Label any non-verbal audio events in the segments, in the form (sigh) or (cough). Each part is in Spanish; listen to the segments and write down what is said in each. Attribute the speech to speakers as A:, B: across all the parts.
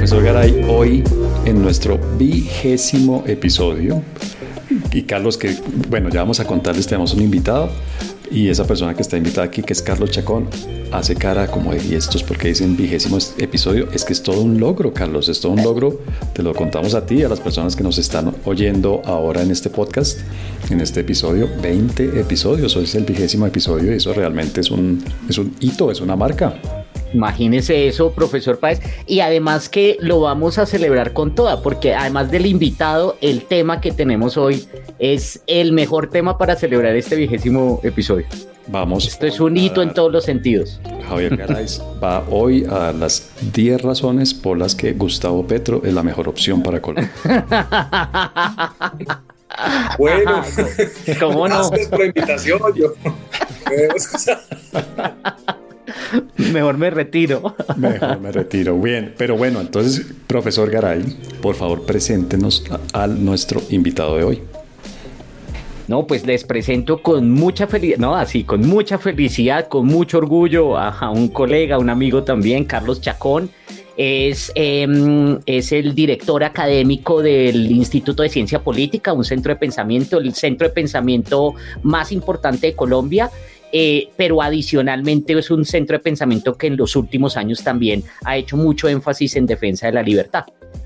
A: Profesor Garay, hoy en nuestro vigésimo episodio, y Carlos, que bueno, ya vamos a contarles, tenemos un invitado, y esa persona que está invitada aquí, que es Carlos Chacón, hace cara como de estos porque dicen vigésimo episodio. Es que es todo un logro, Carlos, es todo un logro. Te lo contamos a ti y a las personas que nos están oyendo ahora en este podcast, en este episodio. 20 episodios, hoy es el vigésimo episodio y eso realmente es un, es un hito, es una marca.
B: Imagínese eso, profesor Páez. Y además que lo vamos a celebrar con toda, porque además del invitado, el tema que tenemos hoy es el mejor tema para celebrar este vigésimo episodio.
A: Vamos.
B: Esto es un hito en todos los sentidos.
A: Javier Garay va hoy a las 10 razones por las que Gustavo Petro es la mejor opción para Colombia. (laughs)
C: bueno,
B: ¿cómo no?
C: Gracias por la invitación. Yo. (laughs) (laughs)
B: Mejor me retiro.
A: Mejor me retiro. Bien, pero bueno, entonces, profesor Garay, por favor, preséntenos a, nuestro invitado de hoy.
B: No, pues les presento con mucha felicidad, no, así, con mucha felicidad, con mucho orgullo a, un colega, un amigo también, Carlos Chacón. Es, em, es el director académico del Instituto de Ciencia Política, un centro de pensamiento, el centro de pensamiento más importante de Colombia eh, pero adicionalmente es un centro de pensamiento que en los últimos años también ha hecho mucho énfasis en defensa de la libertad.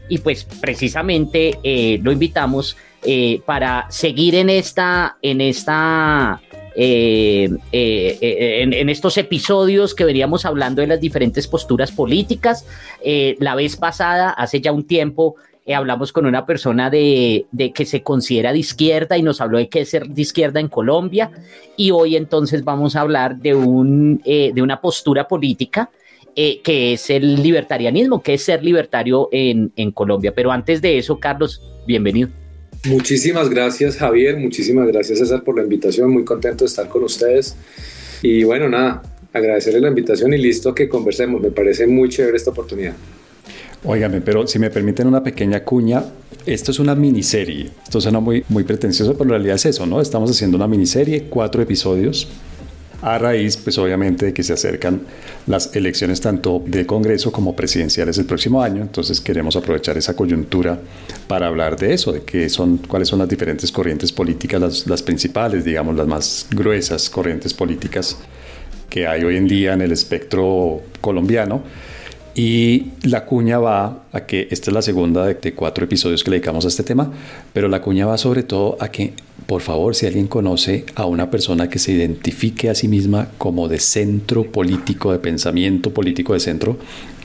B: Y pues precisamente eh, lo invitamos eh, para seguir en esta, en esta en, en, estos episodios que veníamos hablando de las diferentes posturas políticas. la vez pasada, hace ya un tiempo, eh, hablamos con una persona de, que se considera de izquierda y nos habló de qué es ser de izquierda en Colombia. Y hoy entonces vamos a hablar de, un, eh, de una postura política eh, que es el libertarianismo, que es ser libertario en, en Colombia. Pero antes de eso, Carlos, bienvenido.
C: Muchísimas gracias, Javier. Muchísimas gracias, César, por la invitación. Muy contento de estar con ustedes. Y bueno, nada, agradecerle la invitación y listo que conversemos. Me parece muy chévere esta oportunidad.
A: Óigame, pero si me permiten una pequeña cuña, esto es una miniserie. Esto suena muy, muy pretencioso, pero en realidad es eso, ¿no? Estamos haciendo una miniserie, cuatro episodios, a raíz, pues obviamente, de que se acercan las elecciones tanto de Congreso como presidenciales el próximo año. Entonces queremos aprovechar esa coyuntura para hablar de eso, de qué son, cuáles son las diferentes corrientes políticas, las principales, digamos, las más gruesas corrientes políticas que hay hoy en día en el espectro colombiano y la cuña va a que esta es la segunda de, cuatro episodios que le dedicamos a este tema, pero la cuña va sobre todo a que, por favor, si alguien conoce a una persona que se identifique a sí misma como de centro político, de pensamiento político de centro,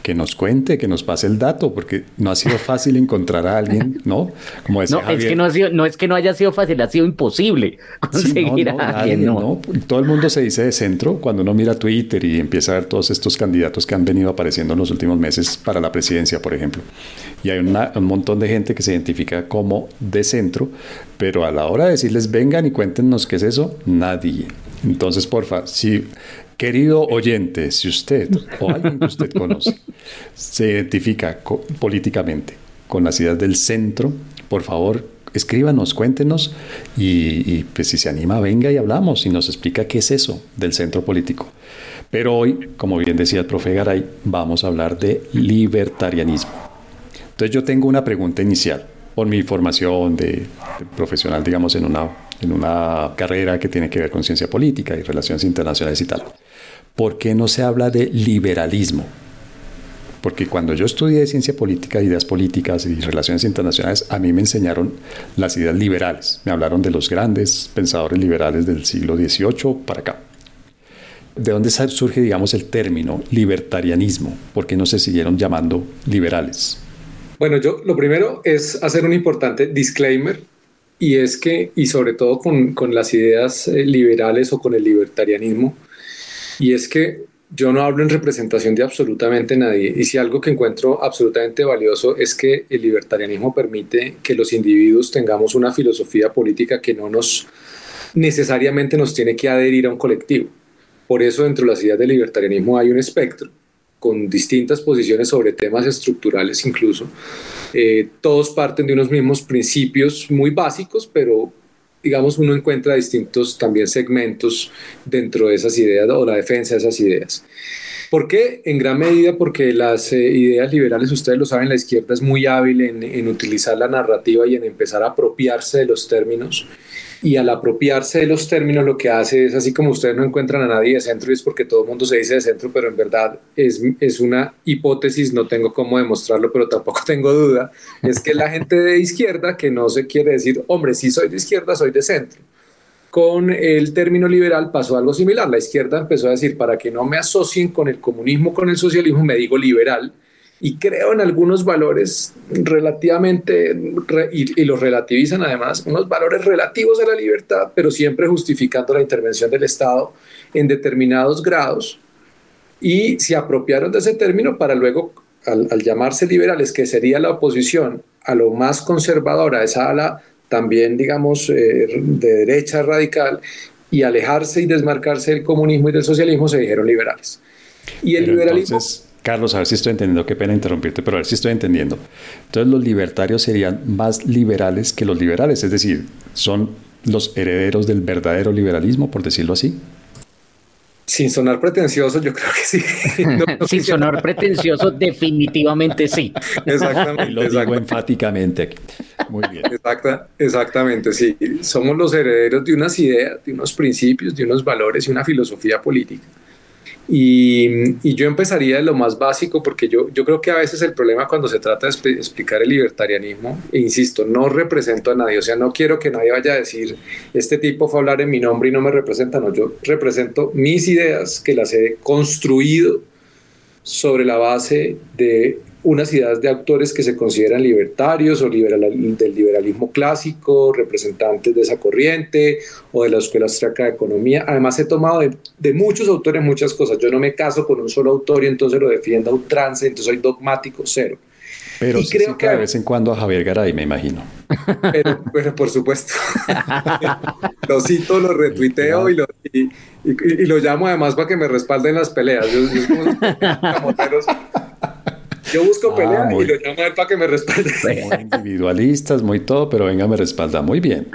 A: que nos cuente, que nos pase el dato, porque no ha sido fácil encontrar a alguien, ¿no?
B: Como decía no, Es que no, ha sido, no es que no haya sido fácil, ha sido imposible conseguir a alguien, ¿no?
A: Todo el mundo se dice de centro cuando uno mira Twitter y empieza a ver todos estos candidatos que han venido apareciendo en los últimos meses para la presidencia, por ejemplo. Y hay un montón de gente que se identifica como de centro, pero a la hora de decirles vengan y cuéntenos qué es eso, nadie. Entonces, porfa, si Querido oyente, si usted o alguien que usted conoce se identifica políticamente con las ideas del centro, por favor, escríbanos, cuéntenos y, pues si se anima, venga y hablamos y nos explica qué es eso del centro político. Pero hoy, como bien decía el profe Garay, vamos a hablar de libertarianismo. Entonces yo tengo una pregunta inicial por mi formación de profesional, digamos, en una, en una carrera que tiene que ver con ciencia política y relaciones internacionales y tal. ¿Por qué no se habla de liberalismo? Porque cuando yo estudié ciencia política, ideas políticas y relaciones internacionales, a mí me enseñaron las ideas liberales. Me hablaron de los grandes pensadores liberales del siglo XVIII para acá. ¿De dónde surge, digamos, el término libertarianismo? ¿Por qué no se siguieron llamando liberales?
C: Bueno, yo lo primero es hacer un importante disclaimer y es que, y sobre todo con, con las ideas eh, liberales o con el libertarianismo, y es que yo no hablo en representación de absolutamente nadie. Y si algo que encuentro absolutamente valioso es que el libertarianismo permite que los individuos tengamos una filosofía política que no nos necesariamente nos tiene que adherir a un colectivo. Por eso dentro de las ideas del libertarianismo hay un espectro con distintas posiciones sobre temas estructurales incluso. Eh, todos parten de unos mismos principios muy básicos, pero digamos, uno encuentra distintos también segmentos dentro de esas ideas o la defensa de esas ideas. ¿Por qué? En gran medida porque las eh, ideas liberales, ustedes lo saben, la izquierda es muy hábil en, en, utilizar la narrativa y en empezar a apropiarse de los términos. Y al apropiarse de los términos lo que hace es, así como ustedes no encuentran a nadie de centro, y es porque todo el mundo se dice de centro, pero en verdad es, es una hipótesis, no tengo cómo demostrarlo, pero tampoco (laughs) tengo duda, es que la gente de izquierda que no se quiere decir, hombre, sí soy de izquierda, soy de centro con el término liberal pasó algo similar. La izquierda empezó a decir, para que no me asocien con el comunismo, con el socialismo, me digo liberal. Y creo en algunos valores relativamente, y, los relativizan además, unos valores relativos a la libertad, pero siempre justificando la intervención del Estado en determinados grados. Y se apropiaron de ese término para luego, al, llamarse liberales, que sería la oposición a lo más conservadora, esa ala también, digamos, eh, de derecha radical, y alejarse y desmarcarse del comunismo y del socialismo se dijeron liberales. Y el liberalismo...
A: Entonces, Carlos, a ver si estoy entendiendo, qué pena interrumpirte, pero a ver si estoy entendiendo. Entonces los libertarios serían más liberales que los liberales, es decir, son los herederos del verdadero liberalismo, por decirlo así.
C: Sin sonar pretencioso, yo creo que sí. (laughs)
B: Sin sonar pretencioso, definitivamente sí.
A: Exactamente. lo digo enfáticamente aquí. Muy bien.
C: exactamente, sí. Somos los herederos de unas ideas, de unos principios, de unos valores y una filosofía política. Y, yo empezaría de lo más básico porque yo, yo creo que a veces el problema cuando se trata de explicar el libertarianismo, e insisto, no represento a nadie, o sea, no quiero que nadie vaya a decir, este tipo fue a hablar en mi nombre y no me representa, no, yo represento mis ideas que las he construido sobre la base de unas ideas de autores que se consideran libertarios o liberal, del liberalismo clásico, representantes de esa corriente o de la escuela austriaca de economía. Además he tomado de, muchos autores muchas cosas. Yo no me caso con un solo autor y entonces lo defiendo a ultranza, entonces soy dogmático, cero.
A: Pero sí creo que de vez en cuando a Javier Garay, me imagino.
C: Pero, por supuesto. (laughs) lo cito, lo retuiteo y lo, y, lo llamo además para que me respalden las peleas. Yo, yo (laughs) busco ah, pelea y lo llamo a él para que me respalde. (laughs)
A: Muy individualistas, muy todo, pero venga, me respalda. Muy bien.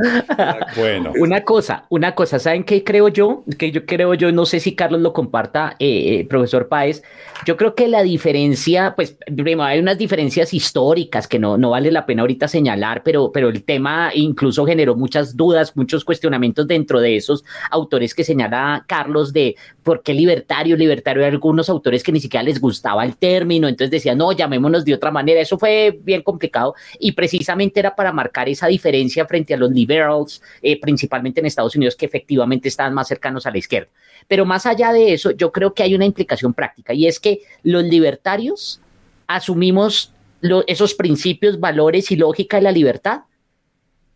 B: bueno. Una cosa, una cosa, ¿saben qué creo yo? Que yo creo yo, no sé si Carlos lo comparta, eh, eh, profesor Páez. Yo creo que la diferencia, pues, primero, hay unas diferencias históricas que no, no vale la pena ahorita señalar, pero, pero el tema incluso generó muchas dudas, muchos cuestionamientos dentro de esos autores que señala Carlos de por qué libertario, libertario, hay algunos autores que ni siquiera les gustaba el término, entonces decían, no, llamémonos de otra manera. Eso fue bien complicado y precisamente era para marcar esa diferencia frente a los liberals, eh, principalmente en Estados Unidos, que efectivamente estaban más cercanos a la izquierda. Pero más allá de eso, yo creo que hay una implicación práctica y es que los libertarios asumimos esos principios, valores y lógica de la libertad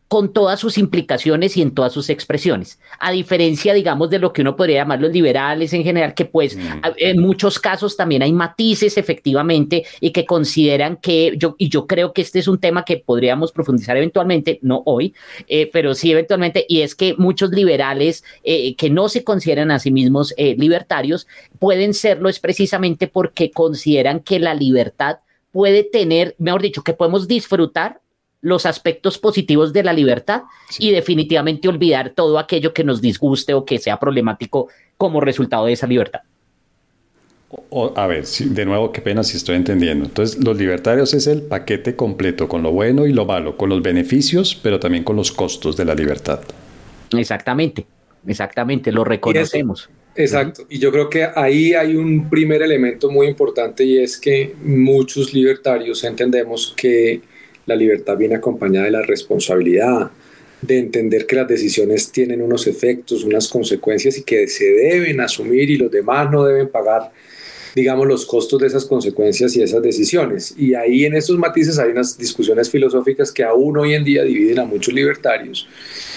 B: con todas sus implicaciones y en todas sus expresiones. A diferencia, digamos, de lo que uno podría llamar los liberales en general, que pues mm. en muchos casos también hay matices efectivamente y que consideran que yo, y yo creo que este es un tema que podríamos profundizar eventualmente, no hoy, eh, pero sí eventualmente, y es que muchos liberales eh, que no se consideran a sí mismos eh, libertarios pueden serlo es precisamente porque consideran que la libertad puede tener, mejor dicho, que podemos disfrutar los aspectos positivos de la libertad y definitivamente olvidar todo aquello que nos disguste o que sea problemático como resultado de esa libertad.
A: a ver, de nuevo, qué pena si estoy entendiendo. Entonces, los libertarios es el paquete completo, con lo bueno y lo malo, con los beneficios, pero también con los costos de la libertad.
B: Exactamente, exactamente, lo reconocemos.
C: exacto, y yo creo que ahí hay un primer elemento muy importante y es que muchos libertarios entendemos que la libertad viene acompañada de la responsabilidad, de entender que las decisiones tienen unos efectos, unas consecuencias y que se deben asumir y los demás no deben pagar, digamos, los costos de esas consecuencias y esas decisiones. Y ahí en esos matices hay unas discusiones filosóficas que aún hoy en día dividen a muchos libertarios.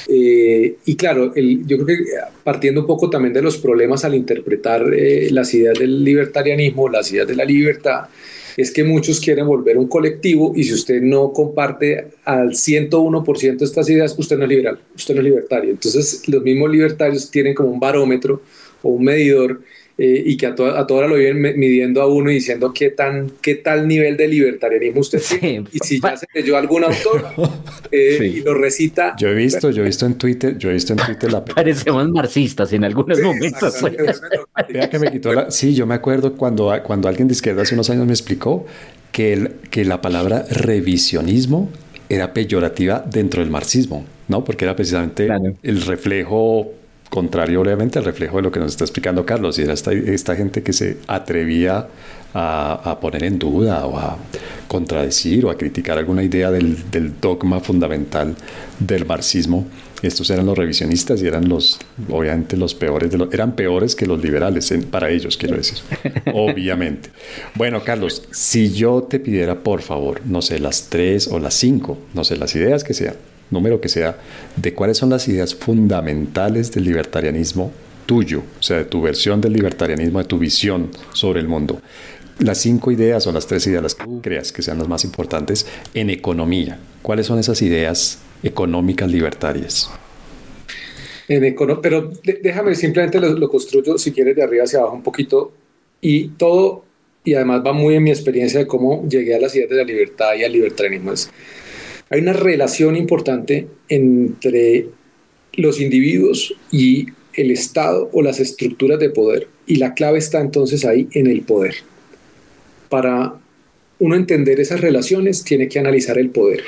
C: Eh, y claro, yo creo que partiendo un poco también de los problemas al interpretar eh, las ideas del libertarianismo, las ideas de la libertad, es que muchos quieren volver un colectivo y si usted no comparte al 101% estas ideas, usted no es liberal, usted no es libertario. Entonces los mismos libertarios tienen como un barómetro o un medidor eh, y que a, toda, a toda hora lo vienen midiendo a uno y diciendo qué, tan, qué tal nivel de libertarianismo usted tiene. Y si ya se leyó algún autor (laughs) eh, y lo recita.
A: Yo he visto, yo he visto en Twitter, yo he visto en (laughs) Twitter la...
B: Parecemos marxistas en algunos momentos. (laughs)
A: Vea que me quitó la... Sí, yo me acuerdo cuando, cuando alguien de izquierda hace unos años me explicó que, el, que la palabra revisionismo era peyorativa dentro del marxismo, ¿no? Porque era precisamente el reflejo contrario obviamente al reflejo de lo que nos está explicando Carlos, y era esta, gente que se atrevía a, poner en duda o a contradecir o a criticar alguna idea del, dogma fundamental del marxismo. Estos eran los revisionistas y eran los, obviamente, los peores, de los, eran peores que los liberales, para ellos quiero decir, (laughs) obviamente. Bueno, Carlos, si yo te pidiera, por favor, no sé, las tres o las cinco, no sé, las ideas que sean, número que sea, de cuáles son las ideas fundamentales del libertarianismo tuyo, o sea, de tu versión del libertarianismo, de tu visión sobre el mundo. Las cinco ideas o las tres ideas las que creas que sean las más importantes en economía. ¿Cuáles son esas ideas económicas libertarias?
C: En pero déjame simplemente lo, lo construyo, si quieres, de arriba hacia abajo un poquito. Y todo, y además va muy en mi experiencia de cómo llegué a las ideas de la libertad y al libertarianismo. Hay una relación importante entre los individuos y el Estado o las estructuras de poder. Y la clave está entonces ahí en el poder. Para uno entender esas relaciones tiene que analizar el poder.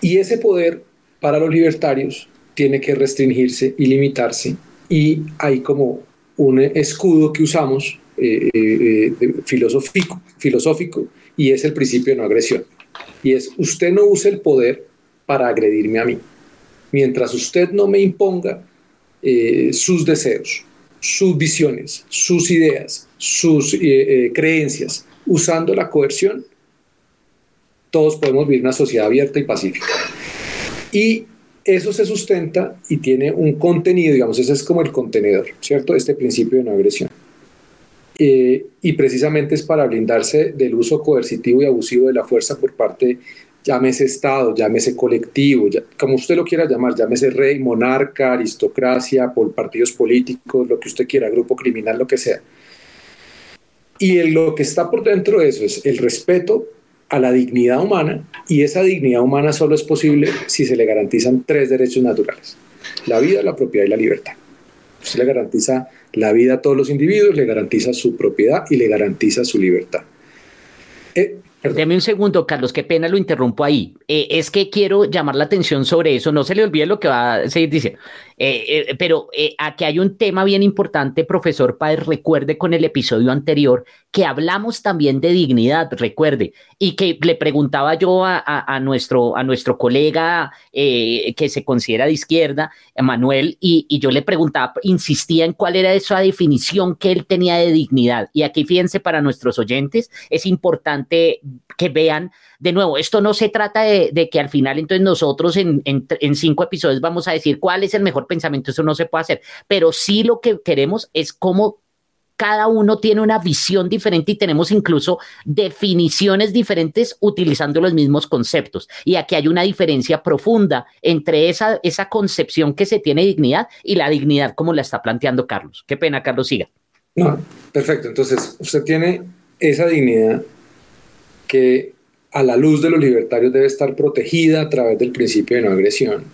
C: Y ese poder para los libertarios tiene que restringirse y limitarse. Y hay como un escudo que usamos eh, eh, eh, filosófico, filosófico y es el principio de no agresión y es usted no use el poder para agredirme a mí. Mientras usted no me imponga eh, sus deseos, sus visiones, sus ideas, sus eh, eh, creencias, usando la coerción, todos podemos vivir una sociedad abierta y pacífica. Y eso se sustenta y tiene un contenido, digamos, ese es como el contenedor, ¿cierto? Este principio de no agresión. Eh, y precisamente es para blindarse del uso coercitivo y abusivo de la fuerza por parte, llámese Estado, llámese colectivo, como usted lo quiera llamar, llámese rey, monarca, aristocracia, por partidos políticos, lo que usted quiera, grupo criminal, lo que sea. Y lo que está por dentro de eso es el respeto a la dignidad humana y esa dignidad humana solo es posible si se le garantizan tres derechos naturales, la vida, la propiedad y la libertad. Se le garantiza la vida a todos los individuos, le garantiza su propiedad y le garantiza su libertad.
B: Eh, Deme un segundo, Carlos, qué pena lo interrumpo ahí. Eh, es que quiero llamar la atención sobre eso, no se le olvide lo que va a seguir diciendo. Eh, eh, pero aquí hay un tema bien importante, profesor Páez, recuerde con el episodio anterior que hablamos también de dignidad, recuerde, y que le preguntaba yo a, nuestro, a nuestro colega que se considera de izquierda, Manuel, y yo le preguntaba, insistía en cuál era esa definición que él tenía de dignidad. Y aquí fíjense para nuestros oyentes, es importante que vean de nuevo, esto no se trata de, que al final entonces nosotros en, cinco episodios vamos a decir cuál es el mejor pensamiento, eso no se puede hacer, pero sí lo que queremos es cómo cada uno tiene una visión diferente y tenemos incluso definiciones diferentes utilizando los mismos conceptos. Y aquí hay una diferencia profunda entre esa, esa concepción que se tiene de dignidad y la dignidad como la está planteando Carlos. Qué pena, Carlos, siga.
C: No, perfecto. Entonces, usted tiene esa dignidad que a la luz de los libertarios debe estar protegida a través del principio de no agresión.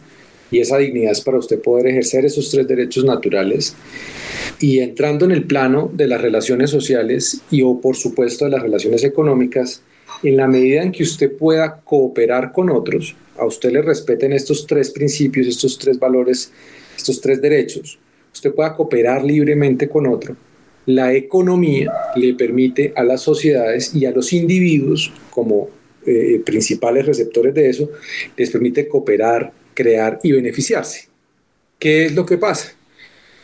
C: Y esa dignidad es para usted poder ejercer esos tres derechos naturales. Y entrando en el plano de las relaciones sociales y o por supuesto de las relaciones económicas, en la medida en que usted pueda cooperar con otros, a usted le respeten estos tres principios, estos tres valores, estos tres derechos, usted pueda cooperar libremente con otro, la economía le permite a las sociedades y a los individuos como eh, principales receptores de eso, les permite cooperar, crear y beneficiarse. ¿Qué es lo que pasa?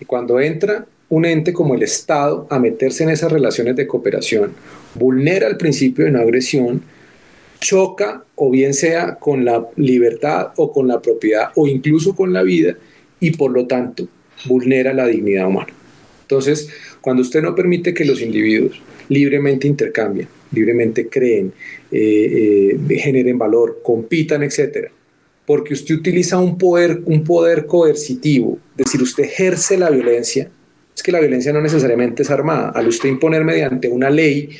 C: Cuando entra un ente como el Estado a meterse en esas relaciones de cooperación, vulnera el principio de no agresión, choca o bien sea con la libertad o con la propiedad o incluso con la vida y por lo tanto vulnera la dignidad humana. Entonces, cuando usted no permite que los individuos libremente intercambien, libremente creen, eh, eh, generen valor, compitan, etcétera, porque usted utiliza un poder, un poder coercitivo, es decir, usted ejerce la violencia, es que la violencia no necesariamente es armada. Al usted imponer mediante una ley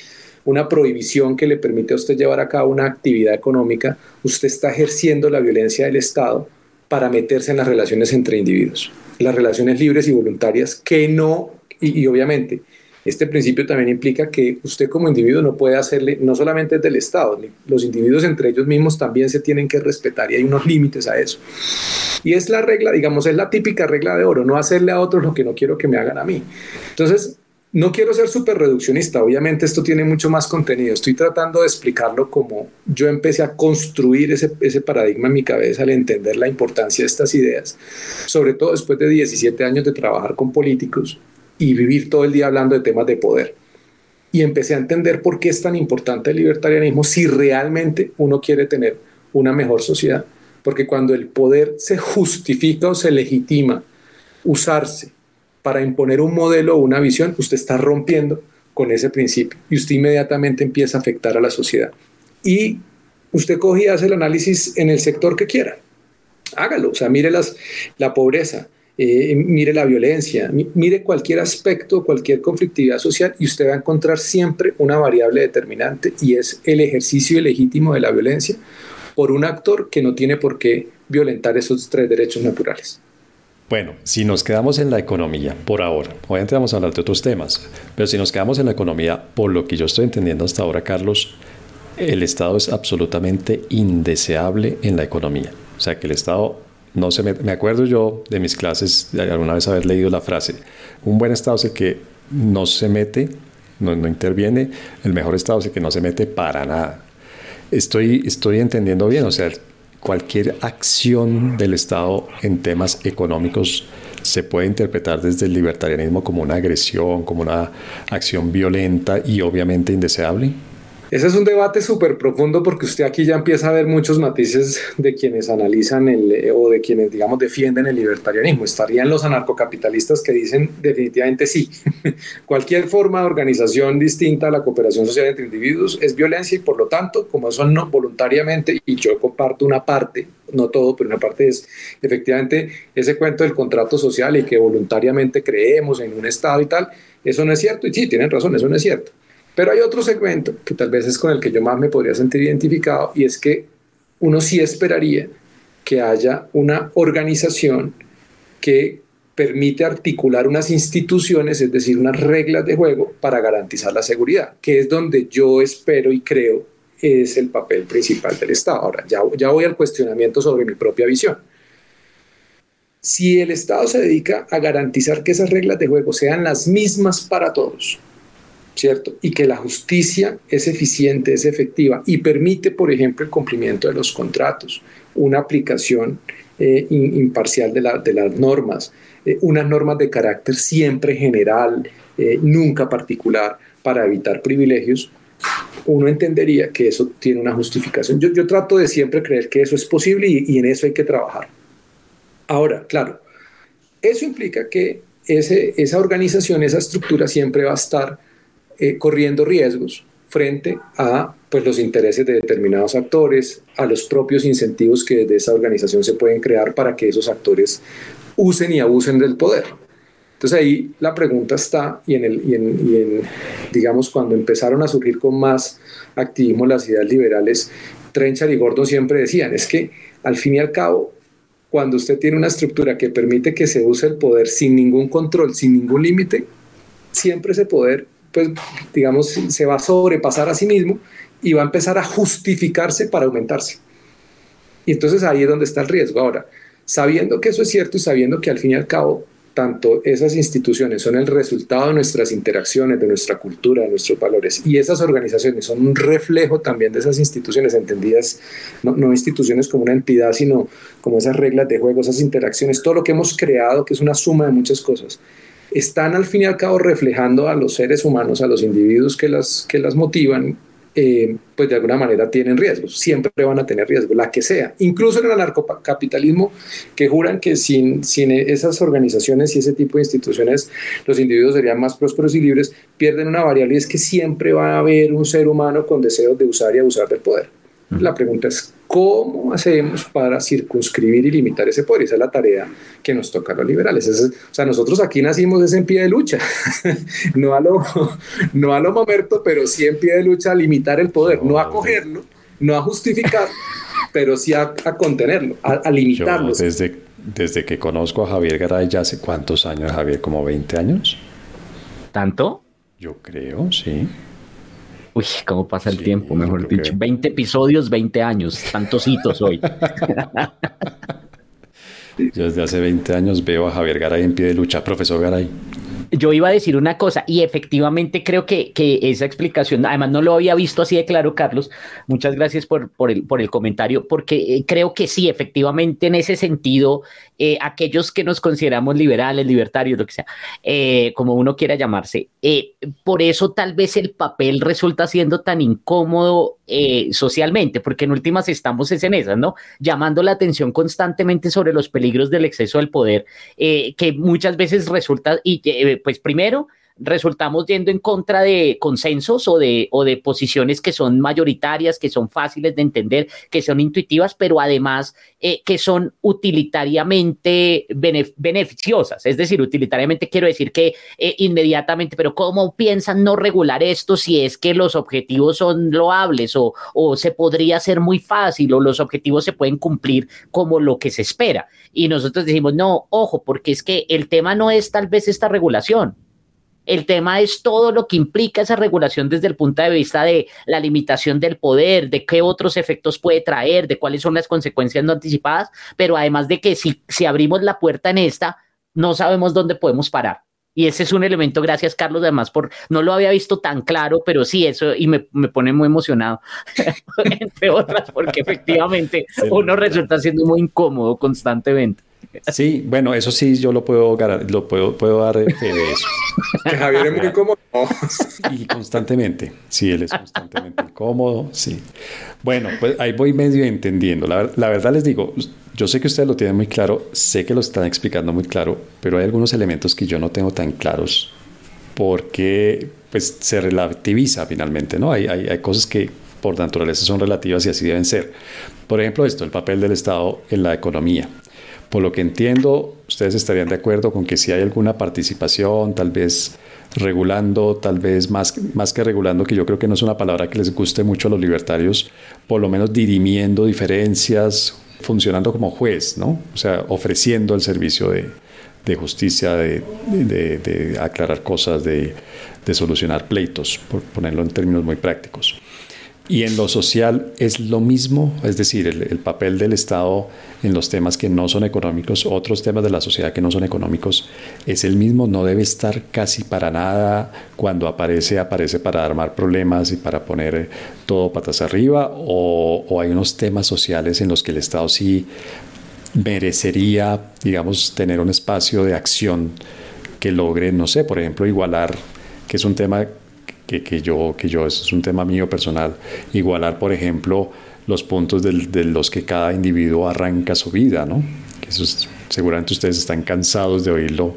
C: una prohibición que le permite a usted llevar a cabo una actividad económica, usted está ejerciendo la violencia del Estado para meterse en las relaciones entre individuos, las relaciones libres y voluntarias que no, y, obviamente, este principio también implica que usted como individuo no puede hacerle, no solamente del Estado, los individuos entre ellos mismos también se tienen que respetar y hay unos límites a eso. Y es la regla, digamos, es la típica regla de oro, no hacerle a otros lo que no quiero que me hagan a mí. Entonces, no quiero ser súper reduccionista, obviamente esto tiene mucho más contenido, estoy tratando de explicarlo como yo empecé a construir ese, ese, paradigma en mi cabeza al entender la importancia de estas ideas, sobre todo después de 17 años de trabajar con políticos y vivir todo el día hablando de temas de poder. Y empecé a entender por qué es tan importante el libertarianismo si realmente uno quiere tener una mejor sociedad. Porque cuando el poder se justifica o se legitima usarse para imponer un modelo o una visión, usted está rompiendo con ese principio y usted inmediatamente empieza a afectar a la sociedad. Y usted coge y hace el análisis en el sector que quiera. Hágalo, o sea, mire la pobreza, eh, mire la violencia, mire cualquier aspecto, cualquier conflictividad social y usted va a encontrar siempre una variable determinante y es el ejercicio ilegítimo de la violencia por un actor que no tiene por qué violentar esos tres derechos naturales.
A: Bueno, si nos quedamos en la economía por ahora, obviamente vamos a hablar de otros temas, pero si nos quedamos en la economía, por lo que yo estoy entendiendo hasta ahora, Carlos, el Estado es absolutamente indeseable en la economía. O sea, que el Estado no se mete. Me acuerdo yo de mis clases, alguna vez haber leído la frase, un buen Estado es que no se mete, no, no interviene, el mejor Estado es que no se mete para nada. Estoy, estoy entendiendo bien, o sea, cualquier acción del Estado en temas económicos se puede interpretar desde el libertarianismo como una agresión, como una acción violenta y obviamente indeseable?
C: Ese es un debate súper profundo porque usted aquí ya empieza a ver muchos matices de quienes analizan el, eh, o de quienes, digamos, defienden el libertarianismo. Estarían los anarcocapitalistas que dicen definitivamente sí. (laughs) Cualquier forma de organización distinta a la cooperación social entre individuos es violencia y por lo tanto, como eso no voluntariamente, y yo comparto una parte, no todo, pero una parte es efectivamente ese cuento del contrato social y que voluntariamente creemos en un Estado y tal, eso no es cierto. Y sí, tienen razón, eso no es cierto. Pero hay otro segmento que tal vez es con el que yo más me podría sentir identificado y es que uno sí esperaría que haya una organización que permite articular unas instituciones, es decir, unas reglas de juego para garantizar la seguridad, que es donde yo espero y creo es el papel principal del Estado. Ahora, ya, ya voy al cuestionamiento sobre mi propia visión. Si el Estado se dedica a garantizar que esas reglas de juego sean las mismas para todos, ¿cierto? Y que la justicia es eficiente, es efectiva y permite, por ejemplo, el cumplimiento de los contratos, una aplicación eh, imparcial de, las normas, eh, unas normas de carácter siempre general, eh, nunca particular, para evitar privilegios, uno entendería que eso tiene una justificación. Yo, trato de siempre creer que eso es posible y, y en eso hay que trabajar. Ahora, claro, eso implica que ese, esa organización, esa estructura siempre va a estar eh, corriendo riesgos frente a pues, los intereses de determinados actores, a los propios incentivos que desde esa organización se pueden crear para que esos actores usen y abusen del poder. Entonces ahí la pregunta está, y en, el, y en, digamos, cuando empezaron a surgir con más activismo las ideas liberales, Trenchard y Gordon siempre decían, es que al fin y al cabo, cuando usted tiene una estructura que permite que se use el poder sin ningún control, sin ningún límite, siempre ese poder pues digamos, se va a sobrepasar a sí mismo y va a empezar a justificarse para aumentarse. Y entonces ahí es donde está el riesgo. Ahora, sabiendo que eso es cierto y sabiendo que al fin y al cabo, tanto esas instituciones son el resultado de nuestras interacciones, de nuestra cultura, de nuestros valores, y esas organizaciones son un reflejo también de esas instituciones entendidas, no, no instituciones como una entidad, sino como esas reglas de juego, esas interacciones, todo lo que hemos creado, que es una suma de muchas cosas están al fin y al cabo reflejando a los seres humanos, a los individuos que las, que las motivan, eh, pues de alguna manera tienen riesgos, siempre van a tener riesgos, la que sea, incluso en el anarcocapitalismo, que juran que sin, sin esas organizaciones y ese tipo de instituciones los individuos serían más prósperos y libres, pierden una variable y es que siempre va a haber un ser humano con deseos de usar y abusar del poder. La pregunta es, ¿Cómo hacemos para circunscribir y limitar ese poder? Esa es la tarea que nos toca a los liberales. o sea, nosotros aquí nacimos es en pie de lucha, (laughs) no a lo, no a lo momento, pero sí en pie de lucha a limitar el poder, no a cogerlo, no a justificar, (laughs) pero sí a, contenerlo, a, limitarlo.
A: desde, desde que conozco a Javier Garay, ya hace cuántos años, Javier, como 20 años.
B: ¿Tanto?
A: Yo creo, sí.
B: Uy, cómo pasa el tiempo, mejor dicho. 20 episodios, 20 años. Tantos hitos hoy. (laughs)
A: Yo desde hace 20 años veo a Javier Garay en pie de lucha. Profesor Garay.
B: Yo iba a decir una cosa y efectivamente creo que, que, esa explicación, además no lo había visto así de claro, Carlos. Muchas gracias por, por, el, por el comentario, porque eh, creo que sí, efectivamente en ese sentido, eh, aquellos que nos consideramos liberales, libertarios, lo que sea, eh, como uno quiera llamarse, por eso tal vez el papel resulta siendo tan incómodo socialmente, porque en últimas estamos en esas, ¿no? Llamando la atención constantemente sobre los peligros del exceso del poder, que muchas veces resulta, y pues primero, resultamos yendo en contra de consensos o de, o de posiciones que son mayoritarias, que son fáciles de entender, que son intuitivas, pero además eh, que son utilitariamente beneficiosas. Es decir, utilitariamente quiero decir que eh, inmediatamente, pero ¿cómo piensan no regular esto si es que los objetivos son loables o, o se podría hacer muy fácil o los objetivos se pueden cumplir como lo que se espera? Y nosotros decimos, no, ojo, porque es que el tema no es tal vez esta regulación el tema es todo lo que implica esa regulación desde el punto de vista de la limitación del poder, de qué otros efectos puede traer, de cuáles son las consecuencias no anticipadas, pero además de que si, si abrimos la puerta en esta, no sabemos dónde podemos parar. Y ese es un elemento, gracias Carlos, además por, no lo había visto tan claro, pero sí, eso, y me, me pone muy emocionado, (laughs) entre otras, porque efectivamente uno resulta siendo muy incómodo constantemente.
A: Sí, bueno, eso sí, yo lo puedo, lo puedo, puedo dar fe de eso. (laughs)
C: Javier es muy cómodo.
A: Y (laughs) constantemente, sí, él es constantemente incómodo, sí. Bueno, pues ahí voy medio entendiendo. La, la, verdad les digo, yo sé que ustedes lo tienen muy claro, sé que lo están explicando muy claro, pero hay algunos elementos que yo no tengo tan claros porque pues se relativiza finalmente, ¿no? Hay, hay, hay cosas que por naturaleza son relativas y así deben ser. Por ejemplo, esto, el papel del Estado en la economía. Por lo que entiendo, ustedes estarían de acuerdo con que si hay alguna participación, tal vez regulando, tal vez más, más que regulando, que yo creo que no es una palabra que les guste mucho a los libertarios, por lo menos dirimiendo diferencias, funcionando como juez, ¿no? O sea, ofreciendo el servicio de, justicia, de, de, de, aclarar cosas, de, de solucionar pleitos, por ponerlo en términos muy prácticos. Y en lo social es lo mismo, es decir, el, papel del Estado en los temas que no son económicos, otros temas de la sociedad que no son económicos, es el mismo, no debe estar casi para nada, cuando aparece, aparece para armar problemas y para poner todo patas arriba, o, hay unos temas sociales en los que el Estado sí merecería, digamos, tener un espacio de acción que logre, no sé, por ejemplo, igualar, que es un tema que, que, yo, que yo, eso es un tema mío personal, igualar, por ejemplo, los puntos de los que cada individuo arranca su vida, ¿no? Que eso seguramente ustedes están cansados de oírlo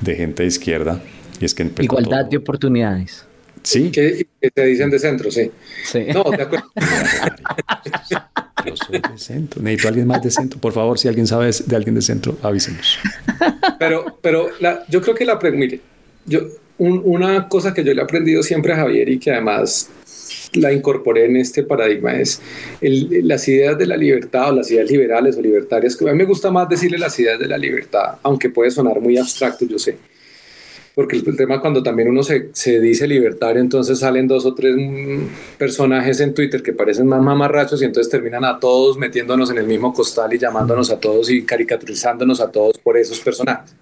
A: de gente de izquierda. Y es que
B: Igualdad de oportunidades.
C: Sí. Que, te dicen de centro, sí.
B: sí. No, de acuerdo. (laughs)
A: Yo soy de centro. Necesito a alguien más de centro. Por favor, si alguien sabe de alguien de centro, avísenos.
C: Pero, pero la, yo creo que la pregunta, mire, yo, una cosa que yo le he aprendido siempre a Javier y que además la incorporé en este paradigma es las ideas de la libertad o las ideas liberales o libertarias, que a mí me gusta más decirle las ideas de la libertad, aunque puede sonar muy abstracto, yo sé. Porque el, tema cuando también uno se, se, dice libertario, entonces salen dos o tres personajes en Twitter que parecen más mamarrachos y entonces terminan a todos metiéndonos en el mismo costal y llamándonos a todos y caricaturizándonos a todos por esos personajes.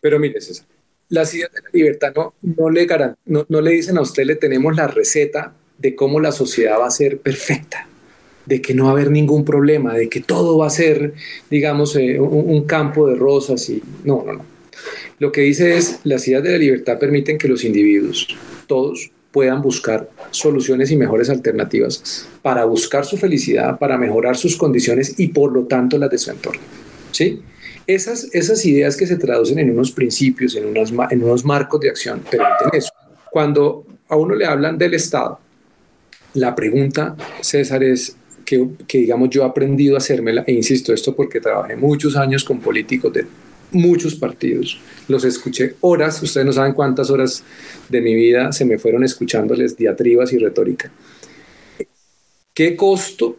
C: Pero mire, César, las ideas de la libertad no, le dicen a usted, le tenemos la receta de cómo la sociedad va a ser perfecta, de que no va a haber ningún problema, de que todo va a ser, digamos, eh, un, campo de rosas y no, no, no. Lo que dice es, las ideas de la libertad permiten que los individuos, todos, puedan buscar soluciones y mejores alternativas para buscar su felicidad, para mejorar sus condiciones y por lo tanto las de su entorno. ¿Sí? Esas, esas ideas que se traducen en unos principios, en, unos, en unos marcos de acción, permiten eso. Cuando a uno le hablan del Estado, la pregunta, César, es que, que, digamos, yo he aprendido a hacérmela, e insisto esto porque trabajé muchos años con políticos de muchos partidos, los escuché horas, ustedes no saben cuántas horas de mi vida se me fueron escuchándoles diatribas y retórica. ¿Qué costo?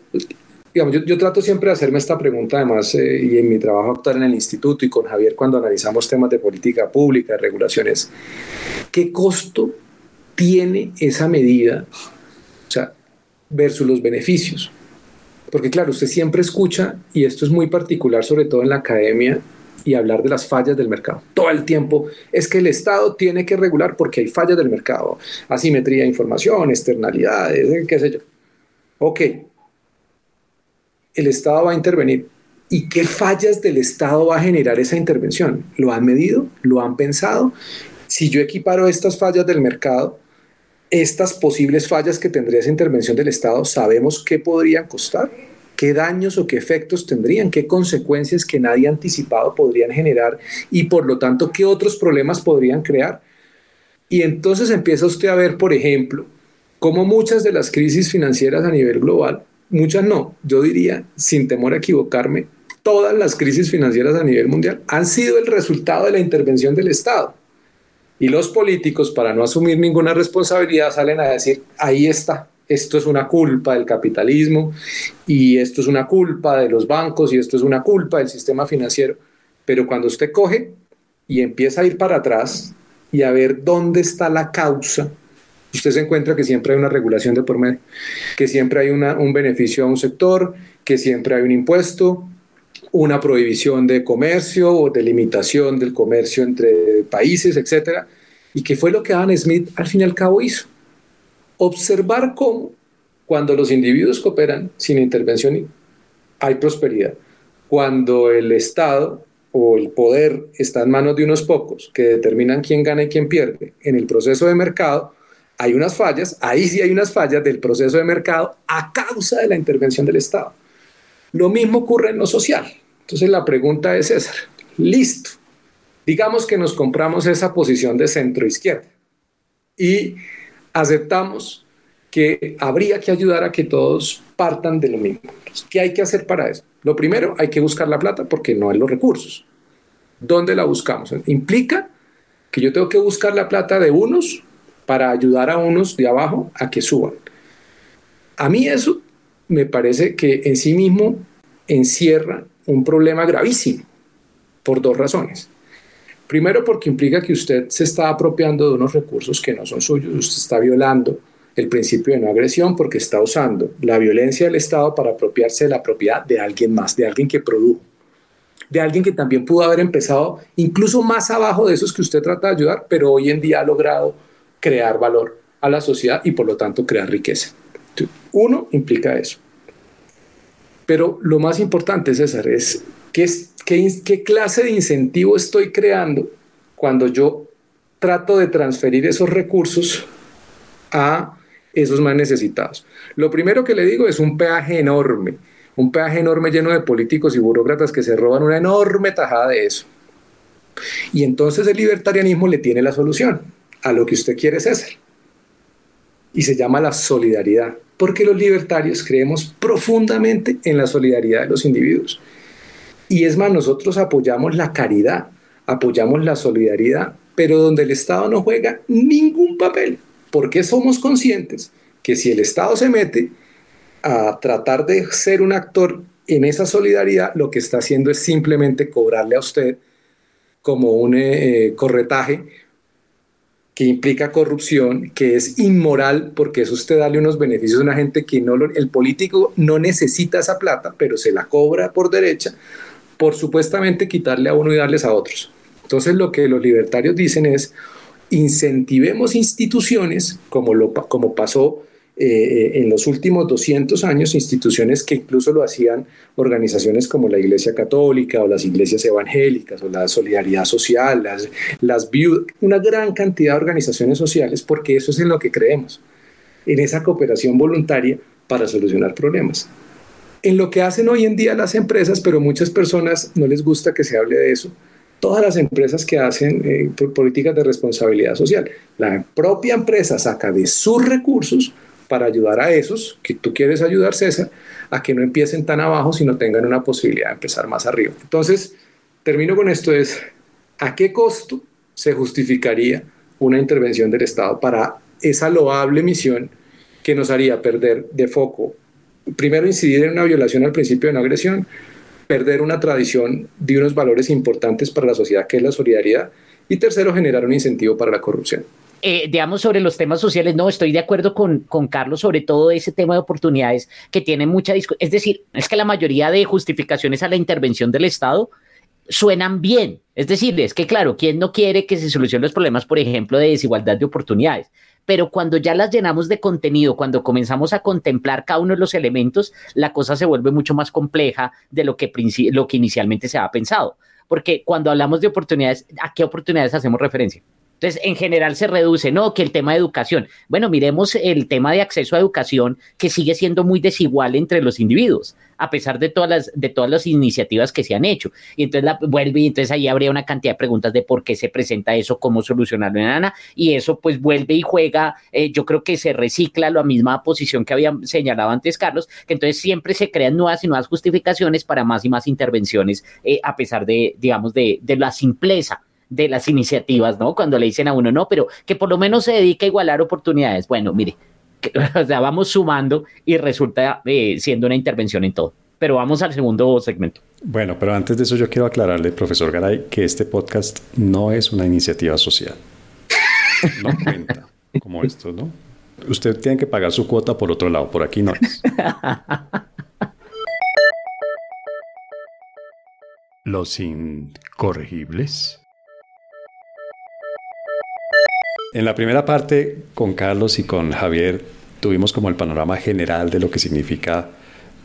C: Digamos, yo, yo trato siempre de hacerme esta pregunta, además, eh, y en mi trabajo actual en el instituto y con Javier cuando analizamos temas de política pública, de regulaciones, ¿qué costo tiene esa medida o sea, versus los beneficios? Porque claro, usted siempre escucha, y esto es muy particular, sobre todo en la academia, y hablar de las fallas del mercado. Todo el tiempo es que el Estado tiene que regular porque hay fallas del mercado, asimetría de información, externalidades, eh, qué sé yo. Ok, el Estado va a intervenir. ¿Y qué fallas del Estado va a generar esa intervención? ¿Lo han medido? ¿Lo han pensado? Si yo equiparo estas fallas del mercado, estas posibles fallas que tendría esa intervención del Estado, ¿sabemos qué podrían costar? qué daños o qué efectos tendrían, qué consecuencias que nadie ha anticipado podrían generar y por lo tanto qué otros problemas podrían crear. Y entonces empieza usted a ver, por ejemplo, cómo muchas de las crisis financieras a nivel global, muchas no, yo diría, sin temor a equivocarme, todas las crisis financieras a nivel mundial han sido el resultado de la intervención del Estado. Y los políticos, para no asumir ninguna responsabilidad, salen a decir, ahí está, esto es una culpa del capitalismo y esto es una culpa de los bancos y esto es una culpa del sistema financiero. Pero cuando usted coge y empieza a ir para atrás y a ver dónde está la causa, usted se encuentra que siempre hay una regulación de por medio, que siempre hay un beneficio a un sector, que siempre hay un impuesto, una prohibición de comercio o de limitación del comercio entre países, etc. ¿Y qué fue lo que Adam Smith al fin y al cabo hizo? observar cómo cuando los individuos cooperan sin intervención hay prosperidad. Cuando el Estado o el poder está en manos de unos pocos que determinan quién gana y quién pierde en el proceso de mercado, hay unas fallas, ahí sí hay unas fallas del proceso de mercado a causa de la intervención del Estado. Lo mismo ocurre en lo social. Entonces la pregunta es, César, listo, digamos que nos compramos esa posición de centro izquierda y aceptamos que habría que ayudar a que todos partan de lo mismo. ¿Qué hay que hacer para eso? Lo primero, hay que buscar la plata porque no hay los recursos. ¿Dónde la buscamos? Implica que yo tengo que buscar la plata de unos para ayudar a unos de abajo a que suban. A mí eso me parece que en sí mismo encierra un problema gravísimo por dos razones. Primero porque implica que usted se está apropiando de unos recursos que no son suyos, usted está violando el principio de no agresión porque está usando la violencia del Estado para apropiarse de la propiedad de alguien más, de alguien que produjo, de alguien que también pudo haber empezado incluso más abajo de esos que usted trata de ayudar, pero hoy en día ha logrado crear valor a la sociedad y por lo tanto crear riqueza. Uno implica eso. Pero lo más importante, César, es ¿Qué, qué, clase de incentivo estoy creando cuando yo trato de transferir esos recursos a esos más necesitados? Lo primero que le digo es un peaje enorme, un peaje enorme lleno de políticos y burócratas que se roban una enorme tajada de eso. Y entonces el libertarianismo le tiene la solución a lo que usted quiere, César. Y se llama la solidaridad, porque los libertarios creemos profundamente en la solidaridad de los individuos. Y es más, nosotros apoyamos la caridad, apoyamos la solidaridad, pero donde el Estado no juega ningún papel, porque somos conscientes que si el Estado se mete a tratar de ser un actor en esa solidaridad, lo que está haciendo es simplemente cobrarle a usted como un eh, corretaje que implica corrupción, que es inmoral, porque es usted darle unos beneficios a una gente que no el político no necesita esa plata, pero se la cobra por derecha, por supuestamente quitarle a uno y darles a otros. Entonces lo que los libertarios dicen es incentivemos instituciones como, lo, como pasó eh, en los últimos 200 años, instituciones que incluso lo hacían organizaciones como la Iglesia Católica o las iglesias evangélicas o la Solidaridad Social, las, las una gran cantidad de organizaciones sociales, porque eso es en lo que creemos, en esa cooperación voluntaria para solucionar problemas en lo que hacen hoy en día las empresas, pero muchas personas no les gusta que se hable de eso. Todas las empresas que hacen eh, políticas de responsabilidad social, la propia empresa saca de sus recursos para ayudar a esos que tú quieres ayudar, César, a que no empiecen tan abajo, sino tengan una posibilidad de empezar más arriba. Entonces, termino con esto, es ¿a qué costo se justificaría una intervención del Estado para esa loable misión que nos haría perder de foco, primero incidir en una violación al principio de no agresión, perder una tradición de unos valores importantes para la sociedad que es la solidaridad y tercero generar un incentivo para la corrupción.
B: Eh, digamos, sobre los temas sociales, no, estoy de acuerdo con, con Carlos sobre todo ese tema de oportunidades que tiene mucha discusión. Es decir, es que la mayoría de justificaciones a la intervención del Estado suenan bien. Es decir, es que claro, ¿quién no quiere que se solucionen los problemas, por ejemplo, de desigualdad de oportunidades? Pero cuando ya las llenamos de contenido, cuando comenzamos a contemplar cada uno de los elementos, la cosa se vuelve mucho más compleja de lo que, lo que inicialmente se había pensado. Porque cuando hablamos de oportunidades, ¿a qué oportunidades hacemos referencia? Entonces, en general se reduce, no, que el tema de educación. Bueno, miremos el tema de acceso a educación que sigue siendo muy desigual entre los individuos, a pesar de todas las, de todas las iniciativas que se han hecho. Y entonces la, vuelve y entonces ahí habría una cantidad de preguntas de por qué se presenta eso, cómo solucionarlo en Ana, y eso pues vuelve y juega, eh, yo creo que se recicla la misma posición que había señalado antes Carlos, que entonces siempre se crean nuevas y nuevas justificaciones para más y más intervenciones, eh, a pesar de, digamos, de, de la simpleza de las iniciativas, ¿no? Cuando le dicen a uno, no, pero que por lo menos se dedique a igualar oportunidades. Bueno, mire, (laughs) o sea, vamos sumando y resulta eh, siendo una intervención en todo. Pero vamos al segundo segmento.
A: Bueno, pero antes de eso yo quiero aclararle, profesor Garay, que este podcast no es una iniciativa social. (laughs) No cuenta como esto, ¿no? Usted tiene que pagar su cuota por otro lado, por aquí no es. (laughs) Los incorregibles. En la primera parte, con Carlos y con Javier, tuvimos como el panorama general de lo que significa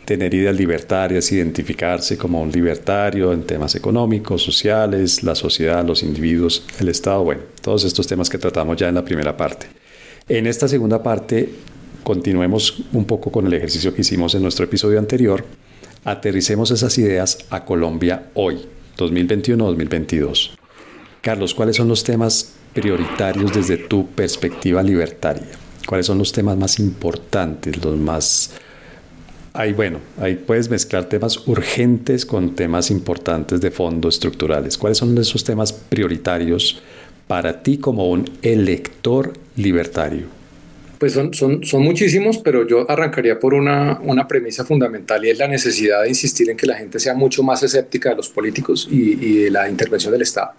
A: tener ideas libertarias, identificarse como un libertario en temas económicos, sociales, la sociedad, los individuos, el Estado, bueno, todos estos temas que tratamos ya en la primera parte. En esta segunda parte, continuemos un poco con el ejercicio que hicimos en nuestro episodio anterior, aterricemos esas ideas a Colombia hoy, 2021-2022. Carlos, ¿cuáles son los temas prioritarios desde tu perspectiva libertaria? ¿Cuáles son los temas más importantes, los más... Ahí, bueno, ahí puedes mezclar temas urgentes con temas importantes de fondo estructurales. ¿Cuáles son esos temas prioritarios para ti como un elector libertario?
C: Pues son, son, son muchísimos, pero yo arrancaría por una, una, premisa fundamental y es la necesidad de insistir en que la gente sea mucho más escéptica de los políticos y, y de la intervención del Estado.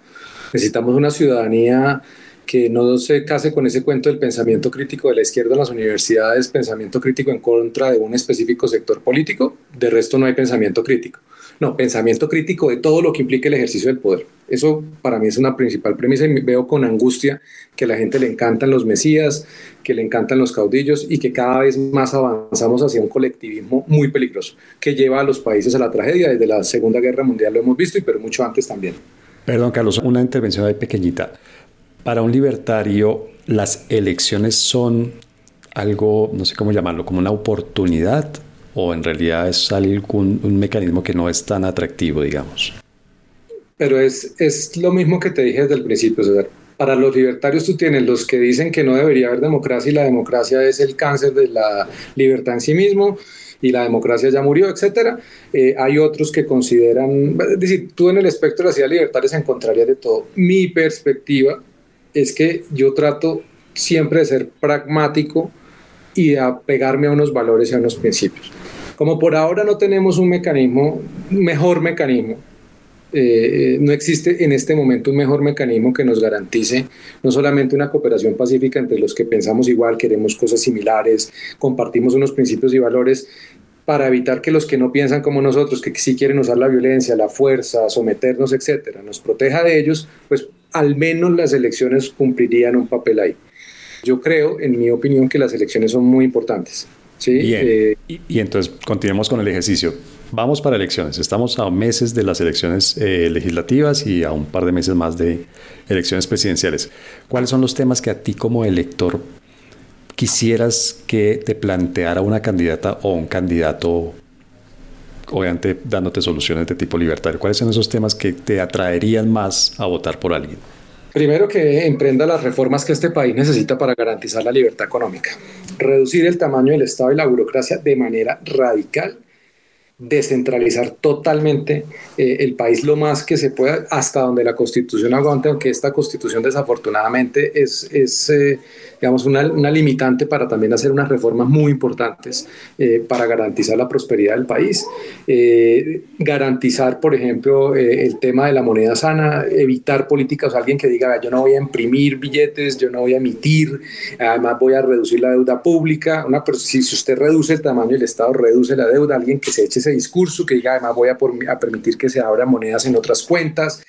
C: Necesitamos una ciudadanía que no se case con ese cuento del pensamiento crítico de la izquierda en las universidades, pensamiento crítico en contra de un específico sector político, de resto no hay pensamiento crítico. No, pensamiento crítico de todo lo que implique el ejercicio del poder. Eso para mí es una principal premisa y veo con angustia que a la gente le encantan los mesías, que le encantan los caudillos y que cada vez más avanzamos hacia un colectivismo muy peligroso que lleva a los países a la tragedia. Desde la Segunda Guerra Mundial lo hemos visto y pero mucho antes también.
A: Perdón, Carlos, una intervención ahí pequeñita. Para un libertario, las elecciones son algo, no sé cómo llamarlo, como una oportunidad o en realidad es algún un mecanismo que no es tan atractivo, digamos.
C: Pero es, es lo mismo que te dije desde el principio, César. Para los libertarios tú tienes los que dicen que no debería haber democracia y la democracia es el cáncer de la libertad en sí mismo y la democracia ya murió, etcétera. Eh, hay otros que consideran, es decir, tú en el espectro de las ideas libertarias encontrarías de todo. Mi perspectiva es que yo trato siempre de ser pragmático y de apegarme a unos valores y a unos principios. Como por ahora no tenemos un mecanismo, mejor mecanismo, eh, no existe en este momento un mejor mecanismo que nos garantice no solamente una cooperación pacífica entre los que pensamos igual, queremos cosas similares, compartimos unos principios y valores, para evitar que los que no piensan como nosotros, que sí quieren usar la violencia, la fuerza, someternos, etcétera, nos proteja de ellos, pues al menos las elecciones cumplirían un papel ahí. Yo creo, en mi opinión, que las elecciones son muy importantes. ¿Sí?
A: Eh, y, entonces continuemos con el ejercicio. Vamos para elecciones. Estamos a meses de las elecciones eh, legislativas y a un par de meses más de elecciones presidenciales. ¿Cuáles son los temas que a ti como elector quisieras que te planteara una candidata o un candidato, obviamente dándote soluciones de tipo libertario? ¿Cuáles son esos temas que te atraerían más a votar por alguien?
C: Primero que emprenda las reformas que este país necesita para garantizar la libertad económica. Reducir el tamaño del Estado y la burocracia de manera radical descentralizar totalmente eh, el país lo más que se pueda hasta donde la constitución aguante, aunque esta constitución desafortunadamente es, es eh, digamos, una, una, limitante para también hacer unas reformas muy importantes eh, para garantizar la prosperidad del país. garantizar, por ejemplo, el tema de la moneda sana, evitar políticas, alguien que diga, yo no voy a imprimir billetes, yo no voy a emitir, además voy a reducir la deuda pública. Una, si, si usted reduce el tamaño del Estado, reduce la deuda, alguien que se eche ese discurso, que diga además voy a, a permitir que se abran monedas en otras cuentas,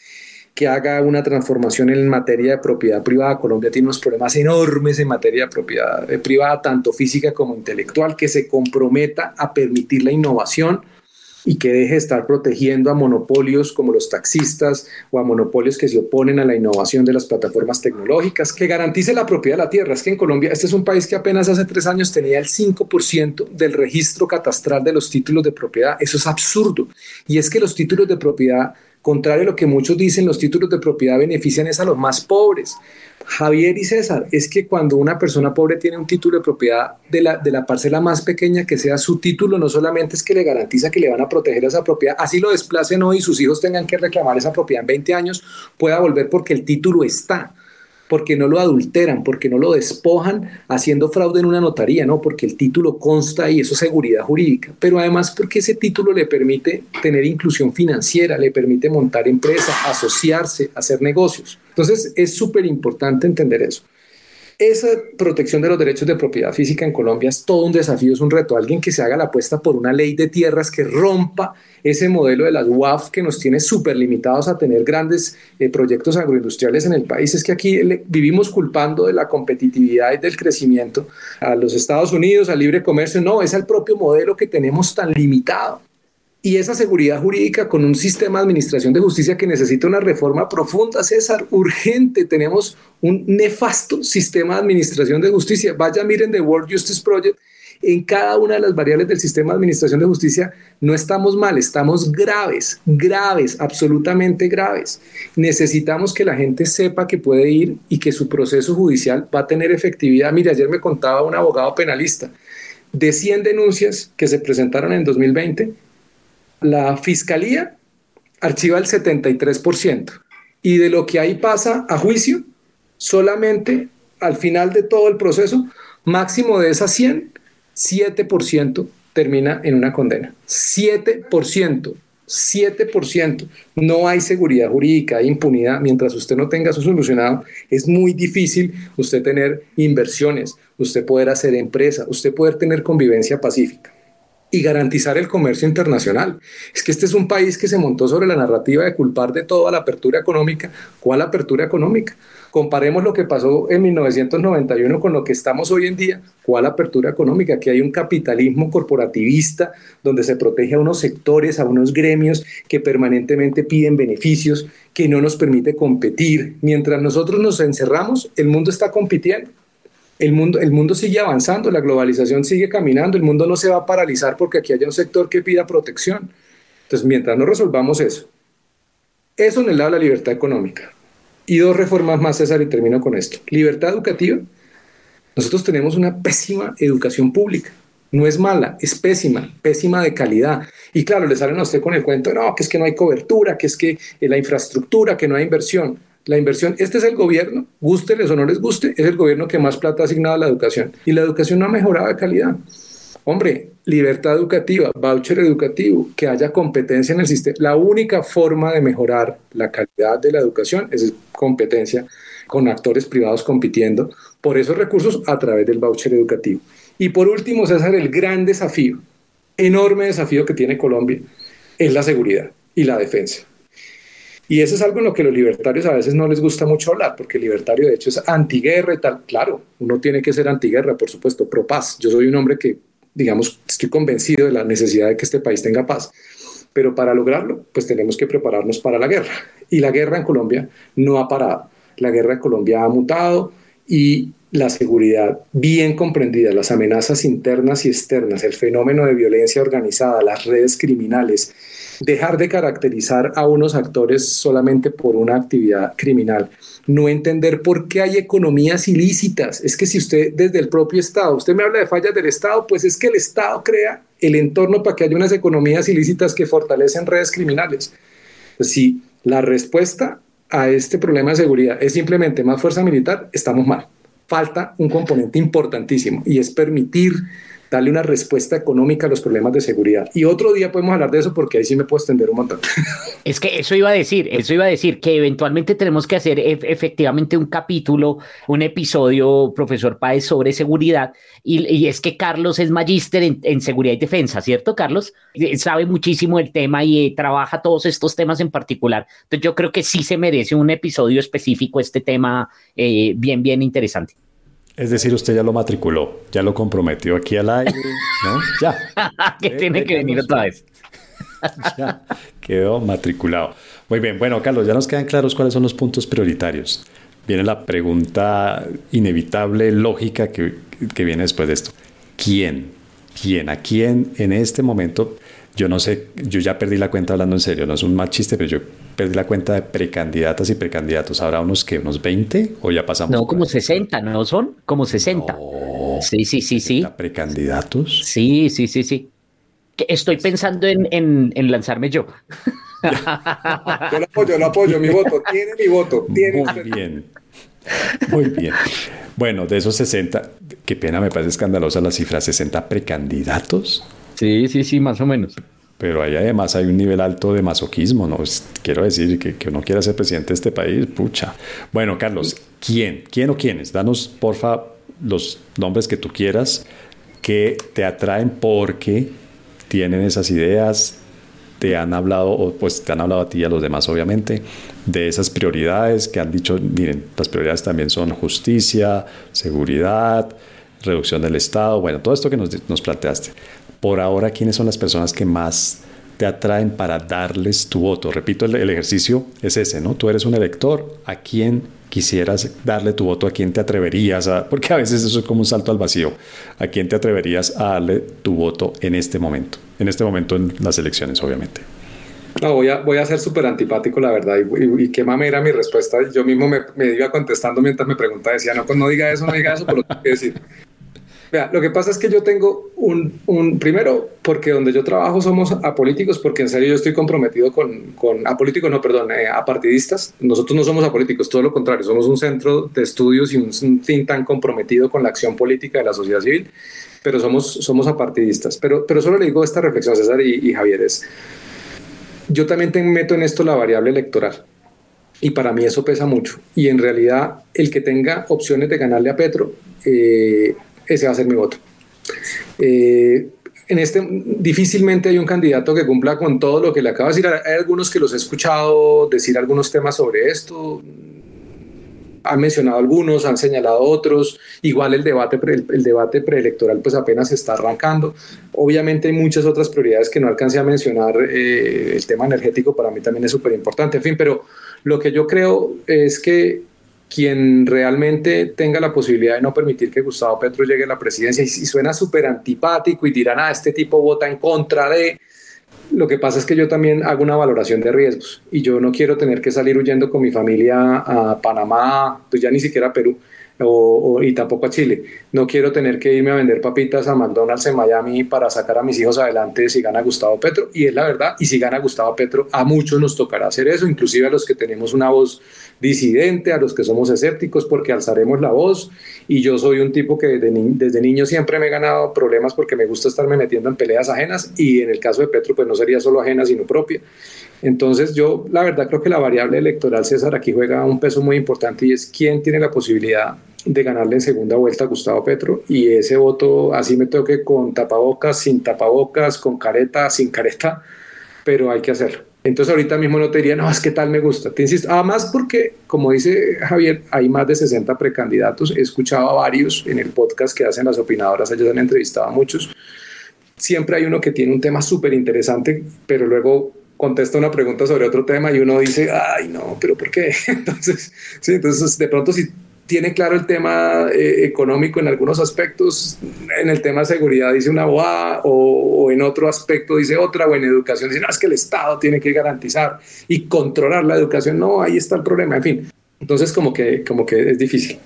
C: que haga una transformación en materia de propiedad privada. Colombia tiene unos problemas enormes en materia de propiedad eh, privada, tanto física como intelectual, que se comprometa a permitir la innovación y que deje de estar protegiendo a monopolios como los taxistas o a monopolios que se oponen a la innovación de las plataformas tecnológicas, que garantice la propiedad de la tierra. Es que en Colombia este es un país que apenas hace tres años tenía el 5% del registro catastral de los títulos de propiedad. Eso es absurdo. Y es que los títulos de propiedad Contrario a lo que muchos dicen, los títulos de propiedad benefician es a los más pobres. Javier y César, es que cuando una persona pobre tiene un título de propiedad de la, de la parcela más pequeña que sea su título, no solamente es que le garantiza que le van a proteger esa propiedad, así lo desplacen hoy y sus hijos tengan que reclamar esa propiedad en 20 años, pueda volver porque el título está porque no lo adulteran, porque no lo despojan haciendo fraude en una notaría, ¿no? Porque el título consta y eso es seguridad jurídica, pero además porque ese título le permite tener inclusión financiera, le permite montar empresa, asociarse, hacer negocios. Entonces es súper importante entender eso. Esa protección de los derechos de propiedad física en Colombia es todo un desafío, es un reto. Alguien que se haga la apuesta por una ley de tierras que rompa ese modelo de las UAF que nos tiene súper limitados a tener grandes eh, proyectos agroindustriales en el país. Es que aquí vivimos culpando de la competitividad y del crecimiento a los Estados Unidos, al libre comercio. No, es el propio modelo que tenemos tan limitado y esa seguridad jurídica con un sistema de administración de justicia que necesita una reforma profunda, César, urgente. Tenemos un nefasto sistema de administración de justicia. Vaya, miren The World Justice Project. En cada una de las variables del sistema de administración de justicia no estamos mal, estamos graves, graves, absolutamente graves. Necesitamos que la gente sepa que puede ir y que su proceso judicial va a tener efectividad. Mire, ayer me contaba un abogado penalista de 100 denuncias que se presentaron en 2020, la fiscalía archiva el 73% y de lo que ahí pasa a juicio, solamente al final de todo el proceso, máximo de esas 100, 7% termina en una condena. 7%. 7%. No hay seguridad jurídica, hay impunidad. Mientras usted no tenga eso solucionado, es muy difícil usted tener inversiones, usted poder hacer empresa, usted poder tener convivencia pacífica y garantizar el comercio internacional. Es que este es un país que se montó sobre la narrativa de culpar de todo a la apertura económica. ¿Cuál apertura económica? Comparemos lo que pasó en 1991 con lo que estamos hoy en día. ¿Cuál apertura económica? Aquí hay un capitalismo corporativista donde se protege a unos sectores, a unos gremios que permanentemente piden beneficios, que no nos permite competir. Mientras nosotros nos encerramos, el mundo está compitiendo el mundo, el mundo sigue avanzando, la globalización sigue caminando, el mundo no se va a paralizar porque aquí haya un sector que pida protección. Entonces, mientras no resolvamos eso, eso en el lado de la libertad económica. Y dos reformas más, César, y termino con esto. Libertad educativa. Nosotros tenemos una pésima educación pública. No es mala, es pésima, pésima de calidad. Y claro, le salen a usted con el cuento, no, que es que no hay cobertura, que es que la infraestructura, que no hay inversión la inversión, este es el gobierno, gusteles o no les guste, es el gobierno que más plata ha asignado a la educación. Y la educación no ha mejorado de calidad. Hombre, libertad educativa, voucher educativo, que haya competencia en el sistema. La única forma de mejorar la calidad de la educación es competencia con actores privados compitiendo por esos recursos a través del voucher educativo. Y por último, César, el gran desafío, enorme desafío que tiene Colombia es la seguridad y la defensa. Y eso es algo en lo que los libertarios a veces no les gusta mucho hablar, porque el libertario de hecho es antiguerra y tal. Claro, uno tiene que ser antiguerra, por supuesto, pro paz. Yo soy un hombre que, digamos, estoy convencido de la necesidad de que este país tenga paz. Pero para lograrlo, pues tenemos que prepararnos para la guerra. Y la guerra en Colombia no ha parado. La guerra en Colombia ha mutado y la seguridad bien comprendida, las amenazas internas y externas, el fenómeno de violencia organizada, las redes criminales, dejar de caracterizar a unos actores solamente por una actividad criminal, no entender por qué hay economías ilícitas. Es que si usted desde el propio Estado, usted me habla de fallas del Estado, pues es que el Estado crea el entorno para que haya unas economías ilícitas que fortalecen redes criminales. Pues si la respuesta a este problema de seguridad es simplemente más fuerza militar, estamos mal. Falta un componente importantísimo y es permitir darle una respuesta económica a los problemas de seguridad. Y otro día podemos hablar de eso porque ahí sí me puedo extender un montón. (laughs)
B: Es que eso iba a decir, eso iba a decir, que eventualmente tenemos que hacer efectivamente un capítulo, un episodio, profesor Páez, sobre seguridad. Y, es que Carlos es magíster en, seguridad y defensa, ¿cierto, Carlos? Eh, sabe muchísimo el tema y eh, trabaja todos estos temas en particular. Entonces yo creo que sí se merece un episodio específico este tema eh, bien, bien interesante.
A: Es decir, usted ya lo matriculó, ya lo comprometió aquí al aire, ¿no? Ya. (laughs)
B: que tiene que venir otra vez. (laughs)
A: ya quedó matriculado. Muy bien, bueno, Carlos, ya nos quedan claros cuáles son los puntos prioritarios. Viene la pregunta inevitable, lógica que, que viene después de esto. ¿Quién? ¿Quién? ¿A quién en este momento? Yo no sé, yo ya perdí la cuenta hablando en serio, no es un mal chiste, pero yo perdí la cuenta de precandidatas y precandidatos. ¿Habrá unos que unos 20 o ya pasamos?
B: No, como 60, ¿no son? Como 60. sí, sí, sí, sí.
A: ¿Precandidatos?
B: Sí, sí, sí, sí. Estoy pensando en, en, lanzarme yo. (laughs)
C: yo lo apoyo, lo apoyo, mi voto. Tiene mi voto. Tiene
A: Muy bien. Muy bien. Bueno, de esos 60, qué pena, me parece escandalosa la cifra, 60 precandidatos.
B: Sí, sí, sí, más o menos.
A: Pero ahí además hay un nivel alto de masoquismo, ¿no? Quiero decir que, que uno quiera ser presidente de este país, pucha. Bueno, Carlos, ¿quién? ¿Quién o quiénes? Danos, porfa, los nombres que tú quieras que te atraen porque tienen esas ideas, te han hablado, o pues te han hablado a ti y a los demás, obviamente, de esas prioridades que han dicho, miren, las prioridades también son justicia, seguridad, reducción del Estado, bueno, todo esto que nos, nos planteaste por ahora, ¿quiénes son las personas que más te atraen para darles tu voto? Repito, el, ejercicio es ese, ¿no? Tú eres un elector, ¿a quién quisieras darle tu voto? ¿A quién te atreverías a...? Porque a veces eso es como un salto al vacío. ¿A quién te atreverías a darle tu voto en este momento? En este momento en las elecciones, obviamente.
C: No, voy a, voy a ser súper antipático, la verdad, y, qué mamera mi respuesta. Yo mismo me, me, iba contestando mientras me preguntaba, decía, no, pues no diga eso, no diga eso, pero tengo que decir. Vea, lo que pasa es que yo tengo un, un, primero, porque donde yo trabajo somos apolíticos, porque en serio yo estoy comprometido con, con apolíticos, no, perdón, eh, apartidistas. Nosotros no somos apolíticos, todo lo contrario, somos un centro de estudios y un, un think comprometido con la acción política de la sociedad civil, pero somos, somos apartidistas. Pero, pero solo le digo esta reflexión, César y, y Javier, es, yo también te meto en esto la variable electoral. Y para mí eso pesa mucho. Y en realidad, el que tenga opciones de ganarle a Petro, eh, ese va a ser mi voto. Eh, en este difícilmente hay un candidato que cumpla con todo lo que le acabo de decir. Hay algunos que los he escuchado decir algunos temas sobre esto. Han mencionado algunos, han señalado otros. Igual el debate, el, debate preelectoral pues apenas está arrancando. Obviamente hay muchas otras prioridades que no alcancé a mencionar. Eh, el tema energético para mí también es súper importante. En fin, pero lo que yo creo es que quien realmente tenga la posibilidad de no permitir que Gustavo Petro llegue a la presidencia y, suena súper antipático y dirán, ah, este tipo vota en contra de... Lo que pasa es que yo también hago una valoración de riesgos y yo no quiero tener que salir huyendo con mi familia a Panamá, pues ya ni siquiera a Perú, o, y tampoco a Chile. No quiero tener que irme a vender papitas a McDonald's en Miami para sacar a mis hijos adelante si gana Gustavo Petro. Y es la verdad, y si gana Gustavo Petro, a muchos nos tocará hacer eso, inclusive a los que tenemos una voz disidente, a los que somos escépticos, porque alzaremos la voz. Y yo soy un tipo que desde, desde niño siempre me he ganado problemas porque me gusta estarme metiendo en peleas ajenas y en el caso de Petro, pues no sería solo ajena, sino propia. Entonces yo la verdad creo que la variable electoral, César, aquí juega un peso muy importante y es quién tiene la posibilidad de ganarle en segunda vuelta a Gustavo Petro y ese voto así me toque con tapabocas, sin tapabocas, con careta, sin careta, pero hay que hacerlo. Entonces ahorita mismo no te diría, no, es que tal me gusta. Te insisto, además porque, como dice Javier, hay más de 60 precandidatos. He escuchado a varios en el podcast que hacen las opinadoras, ellos han entrevistado a muchos. Siempre hay uno que tiene un tema súper interesante, pero luego contesta una pregunta sobre otro tema y uno dice, ay, no, pero ¿por qué? (laughs) Entonces, sí, entonces de pronto si tiene claro el tema eh, económico en algunos aspectos, en el tema de seguridad dice una boa o, en otro aspecto dice otra, o en educación dice, no, es que el Estado tiene que garantizar y controlar la educación, no, ahí está el problema, en fin. Entonces como que, como que es difícil.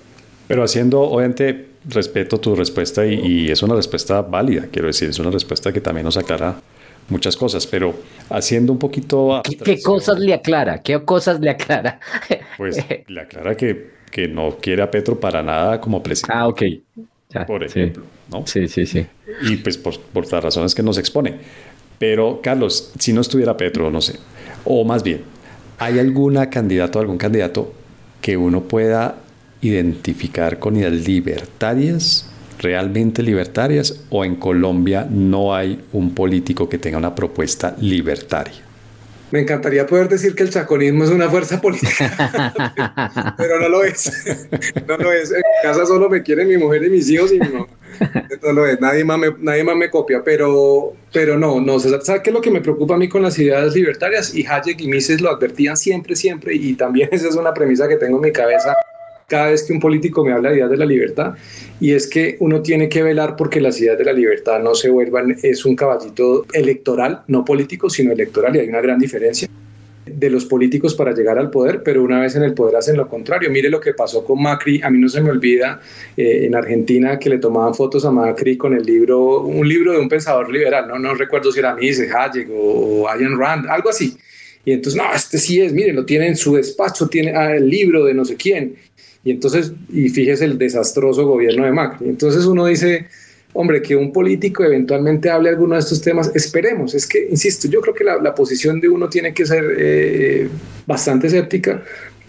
A: Pero haciendo, obviamente, respeto tu respuesta y, y es una respuesta válida, quiero decir, es una respuesta que también nos aclara muchas cosas, pero haciendo un poquito...
B: ¿Qué, cosas le aclara? ¿Qué cosas le aclara?
A: Pues (laughs) le aclara que, que no quiere a Petro para nada como presidente.
B: Ah, ok.
A: por ejemplo, ¿no?
B: Sí, sí, sí.
A: Y pues por, por las razones que nos expone. Pero, Carlos, si no estuviera Petro, no sé, o más bien, ¿hay alguna candidato, algún candidato que uno pueda identificar con ideas libertarias realmente libertarias o en Colombia no hay un político que tenga una propuesta libertaria?
C: Me encantaría poder decir que el chaconismo es una fuerza política, (laughs) pero no lo es. (laughs) No lo es. En casa solo me quieren mi mujer y mis hijos y mi mamá. No lo es. Nadie más me, nadie más me copia, pero, pero no, no. ¿Sabe qué es lo que me preocupa a mí con las ideas libertarias? Y Hayek y Mises lo advertían siempre, siempre, y también (laughs) esa es una premisa que tengo en mi cabeza cada vez que un político me habla de ideas de la libertad, y es que uno tiene que velar porque las ideas de la libertad no se vuelvan, es un caballito electoral, no político, sino electoral, y hay una gran diferencia de los políticos para llegar al poder, pero una vez en el poder hacen lo contrario. Mire lo que pasó con Macri, a mí no se me olvida eh, en Argentina que le tomaban fotos a Macri con el libro, un libro de un pensador liberal, no, no recuerdo si era Mises, Hayek o, Ayn Rand, algo así. Y entonces, no, este sí es, miren, lo tiene en su despacho, tiene ah, el libro de no sé quién. Y entonces, y fíjese el desastroso gobierno de Macri. Entonces uno dice, hombre, que un político eventualmente hable alguno de estos temas, esperemos. Es que, insisto, yo creo que la, posición de uno tiene que ser eh, bastante escéptica.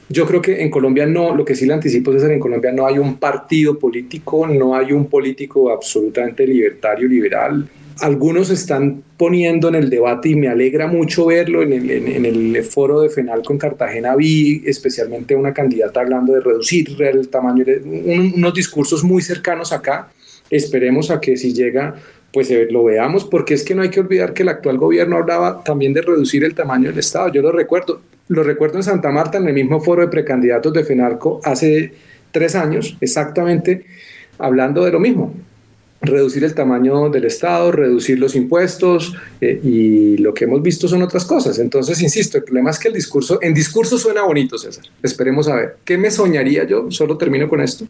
C: Yo creo que en Colombia no, lo que sí le anticipo es que en Colombia no hay un partido político, no hay un político absolutamente libertario, liberal algunos están poniendo en el debate y me alegra mucho verlo en el, foro de FENAL con Cartagena vi especialmente una candidata hablando de reducir el tamaño, unos discursos muy cercanos acá, esperemos a que si llega pues eh, lo veamos, porque es que no hay que olvidar que el actual gobierno hablaba también de reducir el tamaño del Estado, yo lo recuerdo, lo recuerdo en Santa Marta en el mismo foro de precandidatos de FENALCO hace tres años, exactamente hablando de lo mismo, reducir el tamaño del Estado, reducir los impuestos eh, y lo que hemos visto son otras cosas. Entonces, insisto, el problema es que el discurso, en discurso suena bonito, César. Esperemos a ver. ¿Qué me soñaría yo? Solo termino con esto.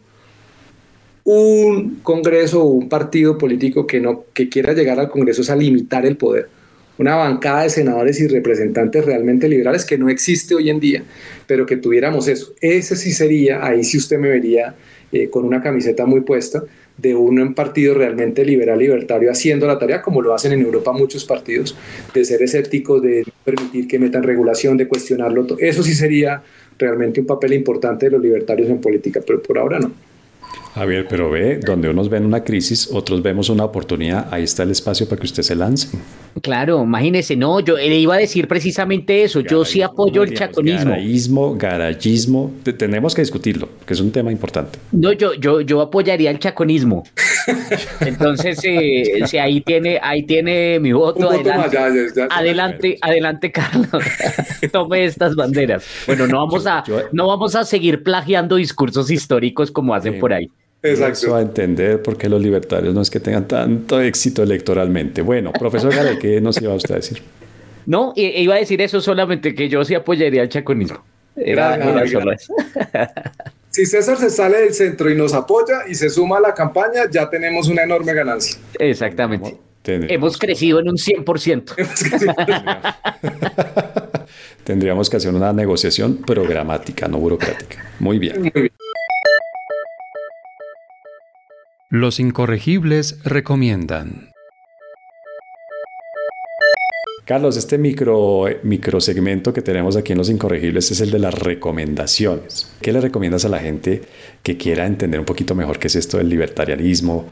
C: Un Congreso o un partido político que, no, que quiera llegar al Congreso es a limitar el poder. Una bancada de senadores y representantes realmente liberales que no existe hoy en día, pero que tuviéramos eso. Ese sí sería, ahí sí usted me vería eh, con una camiseta muy puesta, de un partido realmente liberal libertario haciendo la tarea, como lo hacen en Europa muchos partidos, de ser escépticos, de permitir que metan regulación, de cuestionarlo. Eso sí sería realmente un papel importante de los libertarios en política, pero por ahora no.
A: Javier, pero ve, donde unos ven una crisis, otros vemos una oportunidad, ahí está el espacio para que usted se lance.
B: Claro, imagínese, no, yo le iba a decir precisamente eso, yo sí apoyo el chaconismo.
A: Garaísmo, garayismo, tenemos que discutirlo, que es un tema importante.
B: No, yo, yo, yo apoyaría el chaconismo. (laughs) Entonces, eh, si ahí tiene, ahí tiene mi voto. adelante, adelante, adelante, Carlos. (laughs) Tome estas banderas. Bueno, no vamos a, no vamos a seguir plagiando discursos históricos como hacen por ahí.
A: Exacto. Eso a entender por qué los libertarios no es que tengan tanto éxito electoralmente. Bueno, profesor Gale, ¿qué nos iba usted a decir?
B: No, iba a decir eso solamente, que yo sí apoyaría el chaconismo. Era, (laughs)
C: Si César se sale del centro y nos apoya y se suma a la campaña, ya tenemos una enorme ganancia.
B: Exactamente. Hemos crecido en un 100%. (laughs) (laughs)
A: Tendríamos que hacer una negociación programática, no burocrática. Muy bien. Muy bien.
D: Los incorregibles recomiendan.
A: Carlos, este micro, segmento que tenemos aquí en Los Incorregibles es el de las recomendaciones. ¿Qué le recomiendas a la gente que quiera entender un poquito mejor qué es esto del libertarianismo?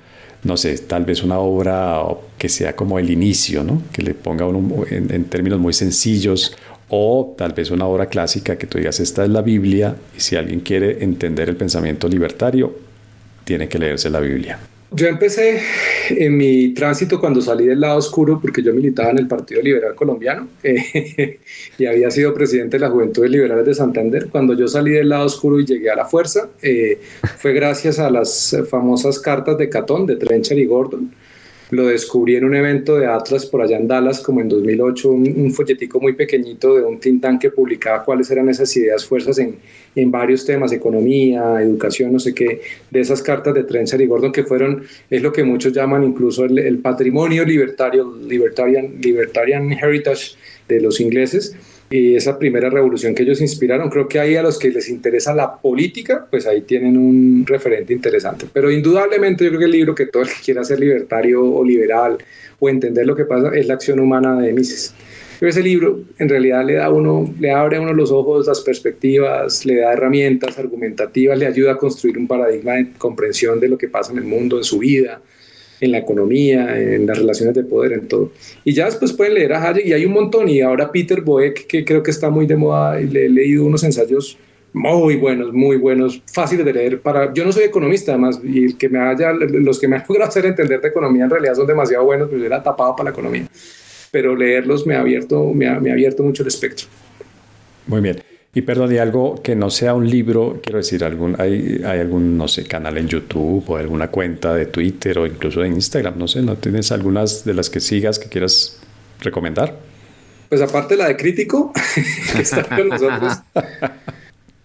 A: No sé, tal vez una obra que sea como el inicio, ¿no? Que le ponga uno en términos muy sencillos o tal vez una obra clásica que tú digas, esta es la Biblia y si alguien quiere entender el pensamiento libertario, tiene que leerse la Biblia.
C: Yo empecé en mi tránsito cuando salí del lado oscuro, porque yo militaba en el Partido Liberal Colombiano eh, (laughs) y había sido presidente de la Juventud Liberales de Santander. Cuando yo salí del lado oscuro y llegué a la fuerza, eh, fue gracias a las famosas cartas de Catón, de Trencher y Gordon, lo descubrí en un evento de Atlas por allá en Dallas, como en 2008, un, folletico muy pequeñito de un think tank que publicaba cuáles eran esas ideas, fuerzas en, en varios temas, economía, educación, no sé qué, de esas cartas de Trencher y Gordon que fueron, es lo que muchos llaman incluso el, el patrimonio libertario, libertarian, libertarian heritage de los ingleses y esa primera revolución que ellos inspiraron. Creo que ahí a los que les interesa la política, pues ahí tienen un referente interesante. Pero indudablemente yo creo que el libro que todo el que quiera ser libertario o liberal o entender lo que pasa es la acción humana de Mises. ese libro en realidad le da uno, le abre a uno los ojos, las perspectivas, le da herramientas argumentativas, le ayuda a construir un paradigma de comprensión de lo que pasa en el mundo, en su vida, en la economía, en las relaciones de poder, en todo. Y ya después pueden leer a Hayek y hay un montón. Y ahora Peter Boeck, que creo que está muy de moda, y le he leído unos ensayos muy buenos, muy buenos, fáciles de leer. Para, yo no soy economista, además, y el que me haya, los que me han (laughs) logrado hacer entender de economía en realidad son demasiado buenos, pues yo era tapado para la economía. Pero leerlos me ha abierto, me ha, me ha abierto mucho el espectro.
A: Muy bien. Y perdón, y algo que no sea un libro, quiero decir, algún, hay, hay algún, no sé, canal en YouTube o alguna cuenta de Twitter o incluso de Instagram, no sé, ¿no tienes algunas de las que sigas que quieras recomendar?
C: Pues aparte la de Crítico, (laughs) que está con nosotros,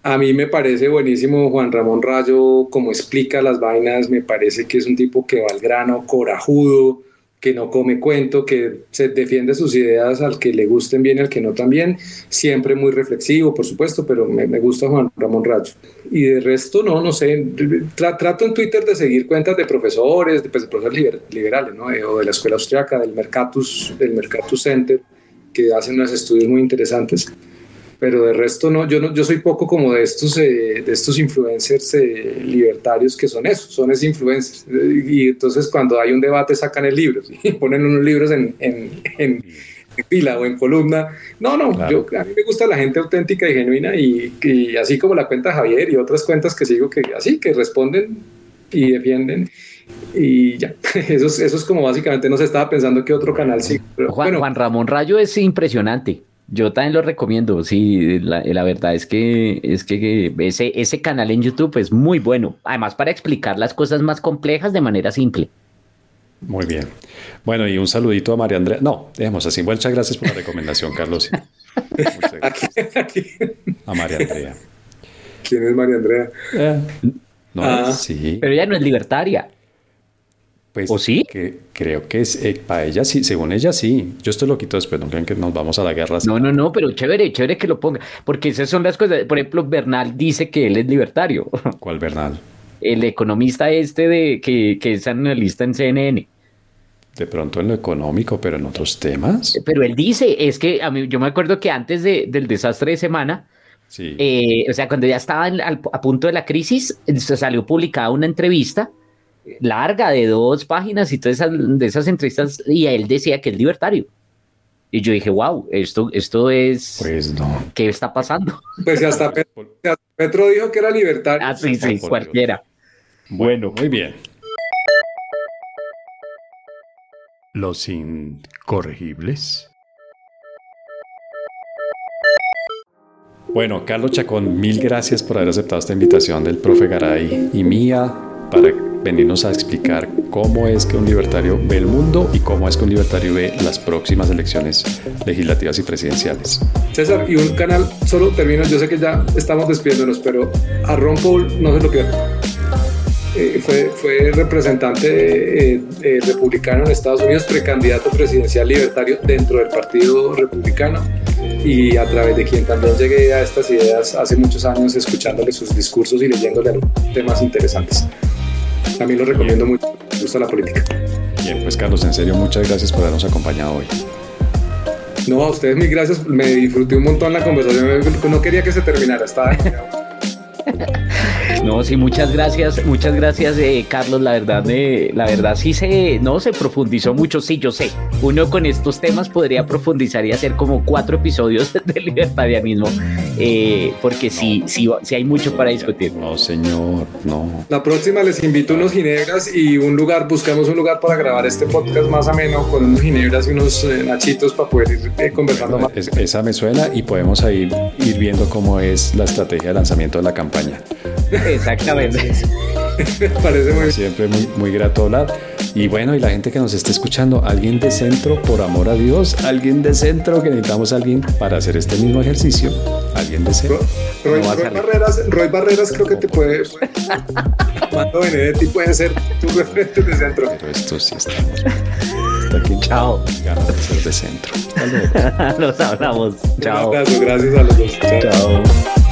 C: a mí me parece buenísimo Juan Ramón Rayo, como explica las vainas, me parece que es un tipo que va al grano, corajudo, que no come cuento, que se defiende sus ideas al que le gusten bien y al que no también, siempre muy reflexivo, por supuesto, pero me, gusta Juan Ramón Rayo. Y de resto, no, no sé, trato en Twitter de seguir cuentas de profesores, de, pues, de profesores liberales, ¿no? Eh, o de la Escuela Austriaca, del Mercatus, del Mercatus Center, que hacen unos estudios muy interesantes pero de resto no, yo no, yo soy poco como de estos, eh, de estos influencers eh, libertarios que son eso, son esos influencers. Y entonces cuando hay un debate sacan el libro (laughs) y ponen unos libros en, en, en, fila o en columna. No, no, yo, a mí me gusta la gente auténtica y genuina y, y, así como la cuenta Javier y otras cuentas que sigo que así, que responden y defienden. Y ya, (laughs) eso es, eso es como básicamente no se estaba pensando que otro canal sí.
B: Juan, Juan Ramón Rayo es impresionante. Yo también lo recomiendo, sí, la, verdad es que, es que ese, ese canal en YouTube es muy bueno, además para explicar las cosas más complejas de manera simple.
A: Muy bien. Bueno, y un saludito a María Andrea. No, dejemos así. Muchas gracias por la recomendación, Carlos. A María Andrea.
C: ¿Quién es María Andrea?
A: Eh, no, ah. sí.
B: Pero ella no es libertaria.
A: Pues, ¿O sí? Que, creo que es, eh, para ella sí, según ella sí. Yo esto lo quito después, no crean que nos vamos a la guerra.
B: No, no, no, pero chévere, chévere que lo ponga. Porque esas son las cosas. Por ejemplo, Bernal dice que él es libertario. (laughs)
A: ¿Cuál Bernal?
B: El economista este de que, que es analista en CNN.
A: De pronto en lo económico, pero en otros temas.
B: Pero él dice, es que a mí, yo me acuerdo que antes de, del desastre de semana, sí. Eh, o sea, cuando ya estaba a punto de la crisis, salió publicada una entrevista larga de dos páginas y todas esas, de esas entrevistas y él decía que es libertario. Y yo dije, wow, esto, esto es...
A: Pues no.
B: ¿Qué está pasando? (laughs)
C: Pues hasta Petro, dijo que era libertario.
B: Ah, sí, sí, cualquiera.
A: Bueno, muy bien. Los incorregibles. Bueno, Carlos Chacón, mil gracias por haber aceptado esta invitación del profe Garay y mía para venirnos a explicar cómo es que un libertario ve el mundo y cómo es que un libertario ve las próximas elecciones legislativas y presidenciales.
C: César, y un canal, solo termino, yo sé que ya estamos despidiéndonos, pero a Ron Paul no se lo pierda. Eh, fue, fue, representante eh, eh, republicano en Estados Unidos, precandidato presidencial libertario dentro del Partido Republicano y a través de quien también llegué a estas ideas hace muchos años escuchándole sus discursos y leyéndole temas interesantes. También lo recomiendo mucho, me gusta la política.
A: Bien, pues Carlos, en serio, muchas gracias por habernos acompañado hoy.
C: No, a ustedes mil gracias, me disfruté un montón la conversación, no quería que se terminara, estaba... (laughs)
B: No, sí, muchas gracias, muchas gracias, eh, Carlos. La verdad, eh, la verdad sí se, no, se profundizó mucho. Sí, yo sé. Uno con estos temas podría profundizar y hacer como cuatro episodios (laughs) de libertarianismo, eh, porque sí, sí, sí hay mucho para discutir.
A: No, señor, no.
C: La próxima les invito unos ginebras y un lugar, buscamos un lugar para grabar este podcast más ameno con unos ginebras y unos nachitos para poder ir conversando más.
A: esa me suena y podemos ahí ir viendo cómo es la estrategia de lanzamiento de la campaña.
B: Exactamente. (laughs)
C: Parece muy
A: Siempre muy, muy grato hablar. Y bueno, y la gente que nos está escuchando, alguien de centro, por amor a Dios, alguien de centro, que necesitamos a alguien para hacer este mismo ejercicio. Alguien de centro.
C: Roy, no Roy Barreras, Roy Barreras creo que te puede. Mando (laughs) Benedetti puede ser tu referente de centro.
A: Pero esto sí estamos. Hasta aquí.
B: Chao.
A: Ganas de ser de centro. (laughs)
B: Nos hablamos. Chao.
C: Un abrazo, gracias a los dos.
B: Chao.